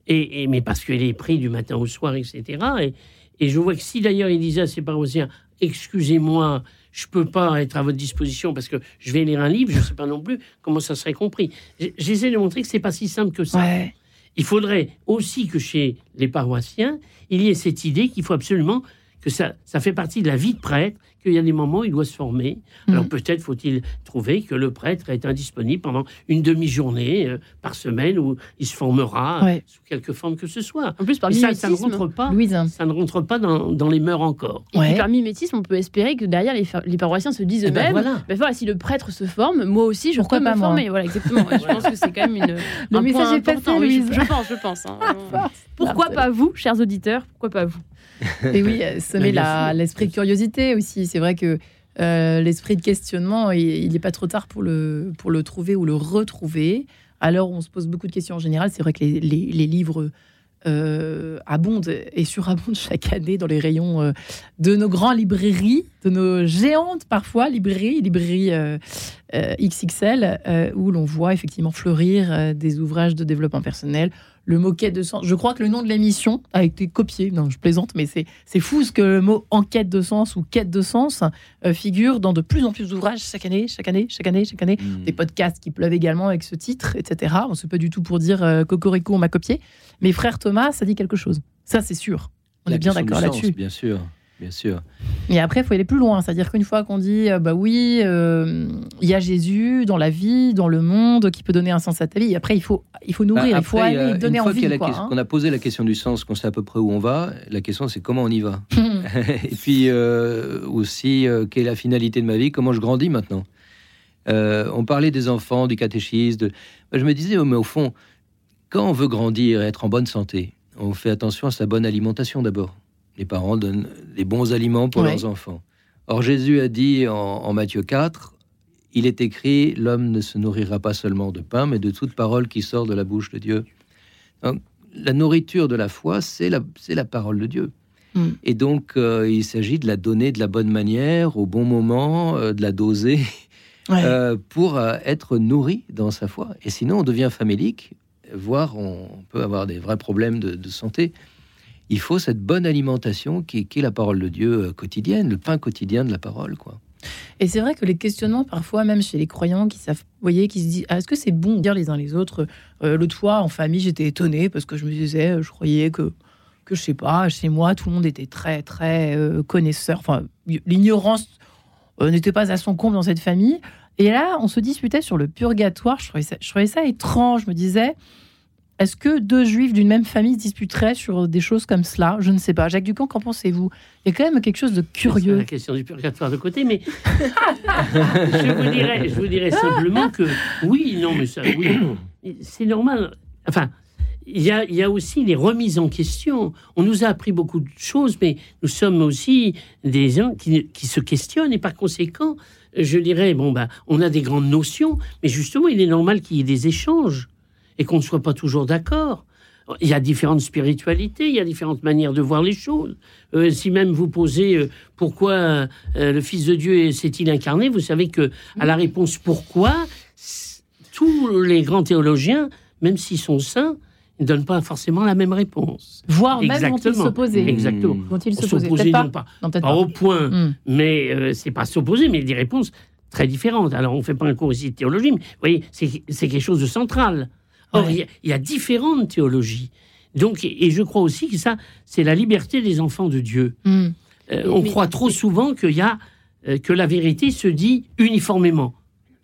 Et, et- mais parce qu'il est pris du matin au soir, etc. Et, et je vois que si d'ailleurs il disait à ses paroissiens, excusez-moi, je peux pas être à votre disposition parce que je vais lire un livre, je ne sais pas non plus comment ça serait compris. J'essaie de montrer que c'est pas si simple que ça. Ouais. Il faudrait aussi que chez les paroissiens, il y ait cette idée qu'il faut absolument que ça, ça fait partie de la vie de prêtre, qu'il y a des moments où il doit se former. Alors Mhm. peut-être faut-il trouver que le prêtre est indisponible pendant une demi-journée euh, par semaine où il se formera Ouais. sous quelque forme que ce soit. En plus, par Et ça, ça ne mimétisme, rentre pas. Louise. Ça ne rentre pas dans, dans les mœurs encore. et Ouais. puis par mimétisme, on peut espérer que derrière, les, les paroissiens se disent Eh ben, eux-mêmes voilà. Ben voilà, si le prêtre se forme, moi aussi, je Pourquoi peux pas me moi former. Voilà, exactement. Ouais, je pense que c'est quand même une. Le un message point est passé, important. Oui, je, je pense, je pense. hein, vraiment. Pourquoi pas vous, chers auditeurs Pourquoi pas vous? Et oui, euh, semer l'esprit de curiosité aussi. C'est vrai que euh, l'esprit de questionnement, il- n'est pas trop tard pour le, pour le trouver ou le retrouver. Alors, on se pose beaucoup de questions en général. C'est vrai que les, les- livres euh, abondent et surabondent chaque année dans les rayons euh, de nos grandes librairies, de nos géantes parfois librairies, librairies XXL, où l'on voit effectivement fleurir des ouvrages de développement personnel. Le mot quête de sens. Je crois que le nom de l'émission a été copié. Non, je plaisante, mais c'est fou ce que le mot enquête de sens ou quête de sens euh, figure dans de plus en plus d'ouvrages chaque année, chaque année, chaque année, chaque année. Mm. Des podcasts qui pleuvent également avec ce titre, etc. On ne pas du tout pour dire euh, Cocorico, on m'a copié. Mais frère Thomas, ça dit quelque chose. Ça, c'est sûr. On La est bien d'accord là-dessus. Bien sûr, bien sûr. Et après, il faut aller plus loin. C'est-à-dire qu'une fois qu'on dit, euh, bah oui, euh, il y a Jésus dans la vie, dans le monde, qui peut donner un sens à ta vie. Après, il faut, il faut nourrir, Bah, il faut aller euh, donner une fois envie. a la quoi, hein. qu'on a posé la question du sens, qu'on sait à peu près où on va, la question c'est comment on y va. Et puis euh, aussi, euh, quelle est la finalité de ma vie Comment je grandis maintenant On parlait des enfants, du catéchisme. de- Je me disais, oh, mais au fond, quand on veut grandir et être en bonne santé, on fait attention à sa bonne alimentation d'abord. Les parents donnent les bons aliments pour Ouais. leurs enfants. Or, Jésus a dit en, en Matthieu 4, il est écrit, l'homme ne se nourrira pas seulement de pain, mais de toute parole qui sort de la bouche de Dieu. Donc, la nourriture de la foi, c'est la, la parole de Dieu. Mm. Et donc, euh, il s'agit de la donner de la bonne manière, au bon moment, euh, de la doser, Ouais. euh, pour être nourri dans sa foi. Et sinon, on devient famélique, voire on peut avoir des vrais problèmes de, de santé. Il faut cette bonne alimentation qui, est- la parole de Dieu euh, quotidienne, le pain quotidien de la parole. quoi. Et c'est vrai que les questionnements, parfois, même chez les croyants qui savent, voyez, qui se disent ah, est-ce que c'est bon de dire les uns les autres? Euh, L'autre fois, en famille, j'étais étonnée parce que je me disais, euh, je croyais que, que je sais pas, chez moi, tout le monde était très, très euh, connaisseur. Enfin, l'ignorance n'était pas à son comble dans cette famille. Et là, on se disputait sur le purgatoire. Je trouvais ça étrange. Je me disais. Est-ce que deux juifs d'une même famille se disputeraient sur des choses comme cela? Je ne sais pas. Jacques Ducamp, qu'en pensez-vous? Il y a quand même quelque chose de curieux. la question du purgatoire de côté, mais je, vous dirais, simplement que oui, non, mais ça, oui, c'est normal. Enfin, il y, a, aussi les remises en question. On nous a appris beaucoup de choses, mais nous sommes aussi des gens qui, se questionnent et par conséquent, je dirais, bon, bah, on a des grandes notions, mais justement, il est normal qu'il y ait des échanges et qu'on ne soit pas toujours d'accord. Il y a différentes spiritualités, il y a différentes manières de voir les choses. Euh, si même vous posez euh, pourquoi euh, le Fils de Dieu s'est-il incarné, vous savez que à la réponse pourquoi, tous les grands théologiens, même s'ils sont saints, ne donnent pas forcément la même réponse. Voire même vont-ils s'opposer. Exactement. Vont-ils s'opposer pas. pas, Non, pas pas. au point, Hmm. mais euh, c'est pas s'opposer, mais des réponses très différentes. Alors, on ne fait pas un cours ici de théologie, mais vous voyez, c'est quelque chose de central. Or, Ouais. il y a- il y, a différentes théologies. Donc, et, et je crois aussi que ça, c'est la liberté des enfants de Dieu. Hmm. Euh, on mais- croit trop souvent qu'il y a euh, que la vérité se dit uniformément.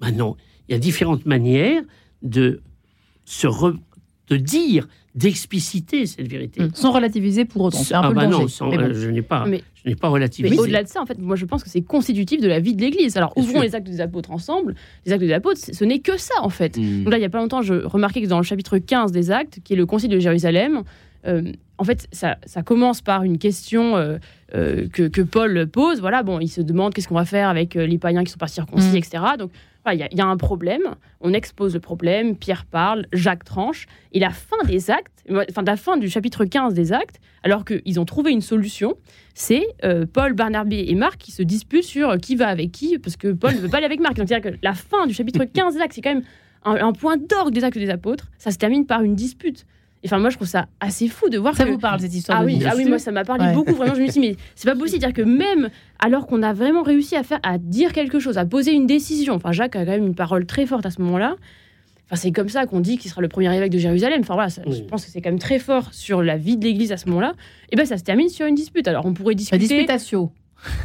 Ben non, il y a différentes manières de se re- de dire, d'expliciter cette vérité. Hmm. Sans relativiser pour autant. C'est un ah peu bah le danger. non, sans- Mais bon. je n'ai pas, Mais- je n'ai pas Mais relativisé. au-delà de ça, en fait, moi je pense que c'est constitutif de la vie de l'Église. Alors Bien ouvrons sûr. les actes des apôtres ensemble. Les actes des apôtres, ce n'est que ça en fait. Mm. Donc là, il y a pas longtemps, je remarquais que dans le chapitre 15 des Actes, qui est le Concile de Jérusalem, euh, en fait, ça, ça commence par une question euh, euh, que, que Paul pose. Voilà, bon, il se demande qu'est-ce qu'on va faire avec les païens qui sont pas circoncis, etc. Donc voilà, il y a- il y, a un problème. On expose le problème. Pierre parle, Jacques tranche. Et la fin des Actes, enfin la fin du chapitre 15 des Actes, alors qu'ils ont trouvé une solution, c'est Paul, Barnabé et Marc qui se disputent sur qui va avec qui, parce que Paul ne veut pas aller avec Marc. Donc c'est-à-dire que la fin du chapitre 15 des Actes, c'est quand même un, un point d'orgue des actes des apôtres, ça se termine par une dispute. Et Enfin, moi, je trouve ça assez fou de voir Ça que. vous parle cette histoire Ah de oui, ah oui, moi, ça m'a parlé Ouais. beaucoup. Vraiment, je me suis dit, mais c'est pas possible. C'est-à-dire que même alors qu'on a vraiment réussi à faire, à dire quelque chose, à poser une décision, enfin, Jacques a quand même une parole très forte à ce moment-là. Enfin, c'est comme ça qu'on dit qu'il sera le premier évêque de Jérusalem. Enfin, voilà, ça- je pense que c'est quand même très fort sur la vie de l'Église à ce moment-là. Et ben, ça se termine sur une dispute. Alors, on pourrait La discuter. disputatio.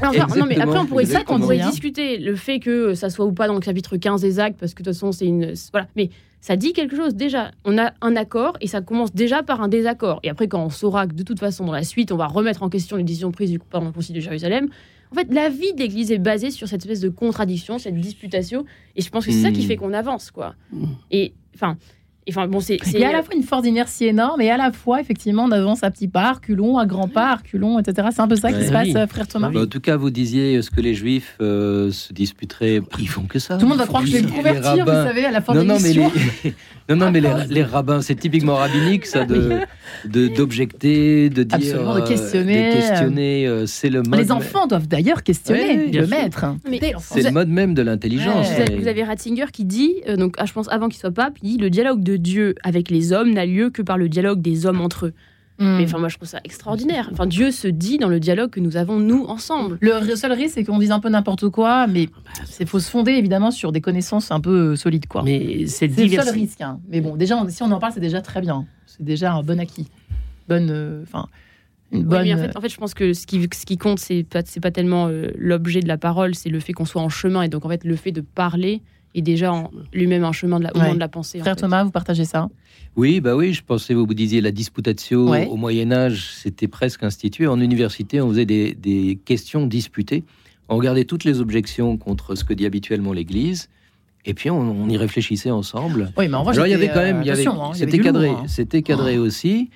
Enfin, non, mais après, on pourrait, ça on pourrait discuter le fait que ça soit ou pas dans le chapitre 15 des actes, parce que de toute façon, c'est une. Voilà. Mais ça dit quelque chose déjà. On a un accord et ça commence déjà par un désaccord. Et après, quand on saura que de toute façon, dans la suite, on va remettre en question les décisions prises du par le Concile de Jérusalem. En fait, la vie de l'Église est basée sur cette espèce de contradiction, cette disputation. Et je pense que c'est ça qui Mm. fait qu'on avance, quoi. Mm. Et enfin. Enfin, bon, c'est. Il y a à la fois une force d'inertie énorme et à la fois, effectivement, on avance à petits pas, reculons, à grands pas, reculons, etc. C'est un peu ça qui se passe, Oui. euh, frère Thomas. Bah, en tout cas, vous disiez euh, ce que les juifs euh, se disputeraient. Ils font que ça. Tout le monde va croire que je vais me convertir, les vous rabbins- savez, à la fin Non, de non, mais les, non, non, mais les, les rabbins, c'est typiquement rabbinique, ça, de de- d'objecter, de, dire, Absolument, de questionner. de questionner, euh, c'est le mode. Les enfants doivent d'ailleurs questionner Oui, le sûr. maître. C'est le mode même de l'intelligence. Vous avez, mais- vous avez Ratzinger qui dit, euh, donc je pense avant qu'il soit pape, il dit le dialogue de de Dieu avec les hommes n'a lieu que par le dialogue des hommes entre eux. Hmm. Mais enfin, moi, je trouve ça extraordinaire. Enfin, Dieu se dit dans le dialogue que nous avons nous ensemble. Le seul risque, c'est qu'on dise un peu n'importe quoi, mais il faut se fonder évidemment sur des connaissances un peu euh, solides. quoi. Mais C'est le seul risque. hein. Mais bon, déjà, on- si on en parle, c'est déjà très bien. C'est déjà un bon acquis. Bonne. euh, Enfin. Oui, bonne. mais en fait, en fait, je pense que ce qui, ce qui compte, c'est pas, pas tellement euh, l'objet de la parole, c'est le fait qu'on soit en chemin. Et donc, en fait, le fait de parler est déjà en lui-même un chemin de la, au Ouais. de la pensée. en Frère fait. Thomas, vous partagez ça? Oui, bah oui, je pensais, vous disiez la disputatio Ouais. au Moyen Âge, c'était presque institué. En université, on faisait des, des questions disputées. On regardait toutes les objections contre ce que dit habituellement l'Église, et puis on, on y réfléchissait ensemble. Oui, mais en vrai, Alors il y avait quand même, il y avait, attention, hein, c'était cadré, hein. c'était cadré aussi,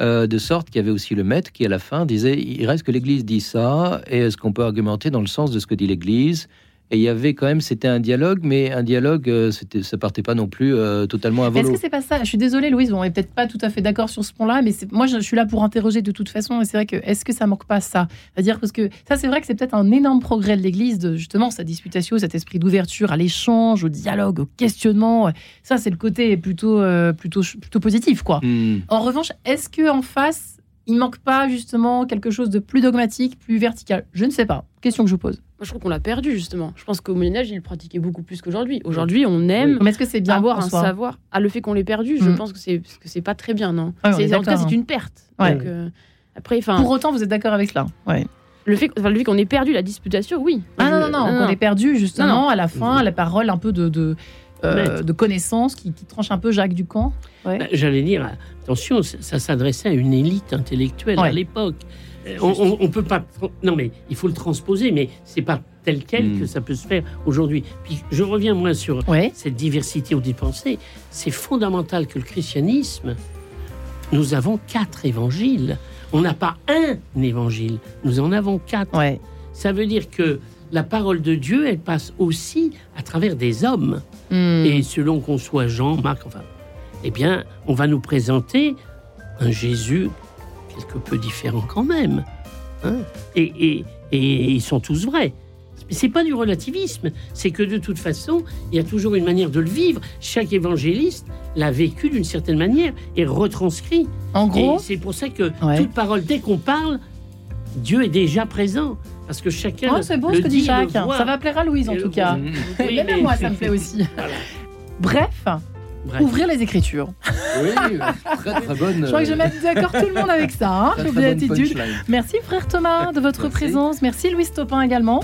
euh, de sorte qu'il y avait aussi le maître qui à la fin disait, il reste que l'Église dit ça, et est-ce qu'on peut argumenter dans le sens de ce que dit l'Église? Et il y avait quand même, c'était un dialogue, mais un dialogue, euh, c'était, ça partait pas non plus euh, totalement à Mais Est-ce volo. que c'est pas ça? Je suis désolée, Louise, on est peut-être pas tout à fait d'accord sur ce point-là, mais moi, je, je suis là pour interroger de toute façon. Et c'est vrai que est-ce que ça manque pas ça? C'est-à-dire parce que ça, c'est vrai que c'est peut-être un énorme progrès de l'Église, de justement sa disputation, cet esprit d'ouverture à l'échange, au dialogue, au questionnement. Ça, c'est le côté plutôt, euh, plutôt, plutôt positif, quoi. Hmm. En revanche, est-ce que en face, il manque pas justement quelque chose de plus dogmatique, plus vertical Je ne sais pas. Question que je vous pose. Moi, je trouve qu'on l'a perdu, justement. Je pense qu'au Moyen-Âge, il le pratiquait beaucoup plus qu'aujourd'hui. Aujourd'hui, on aime Mais est-ce que c'est bien avoir un savoir? Ah, le fait qu'on l'ait perdu, je Mm. pense que c'est que c'est pas très bien, non? C'est- En tout cas, c'est hein. une perte. Ouais. Donc, euh, après, Pour autant, vous êtes d'accord avec cela Ouais. le fait, enfin, fait qu'on ait perdu la disputation, oui. Ah non, Je- non, non, on est perdu justement Non, non. à la fin, la parole un peu de, de, euh, de connaissance qui, qui tranche un peu Jacques Ducamp. Ouais. Bah, J'allais dire, attention, ça, ça s'adressait à une élite intellectuelle Ouais. à l'époque. Euh, On, on- on peut pas. Non, mais il faut le transposer, mais c'est pas tel quel Mm. que ça peut se faire aujourd'hui. Puis je reviens moi sur Ouais. cette diversité au pensées. C'est fondamental que le christianisme, nous avons quatre évangiles. On n'a pas un évangile, nous en avons quatre. Ouais. Ça veut dire que la parole de Dieu, elle passe aussi à travers des hommes. Hmm. Et selon qu'on soit Jean, Marc, enfin, eh bien, on va nous présenter un Jésus quelque peu différent quand même. hein. et, et- et ils sont tous vrais. Mais c'est pas du relativisme, c'est que de toute façon, il y a toujours une manière de le vivre. Chaque évangéliste l'a vécu d'une certaine manière et retranscrit. En gros, c'est pour ça que Ouais. toute parole, dès qu'on parle, Dieu est déjà présent. Parce que chacun. oh, c'est beau le ce que dit Jacques. Ça va plaire à Louise en Et tout cas. Oui, Même à mais- moi, ça me plaît aussi. Voilà. Bref, Bref. ouvrir les Écritures. Oui, très très bonne. Je crois que je vais mettre d'accord tout le monde avec ça. Hein, très, très. Merci frère Thomas de votre Merci. présence. Merci Louise Topin également.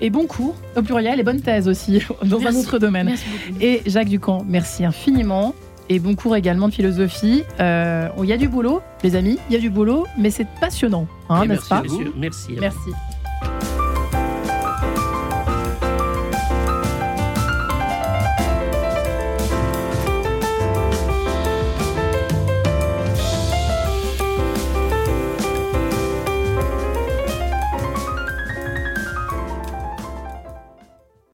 Et bon cours au pluriel et bonne thèse aussi dans un Merci. autre domaine. Merci beaucoup. Et Jacques Ducamp, merci infiniment. Et bon cours également de philosophie. Euh, Il y a du boulot, les amis, il y a du boulot, mais c'est passionnant, hein, n'est-ce pas. Merci. à. Merci. you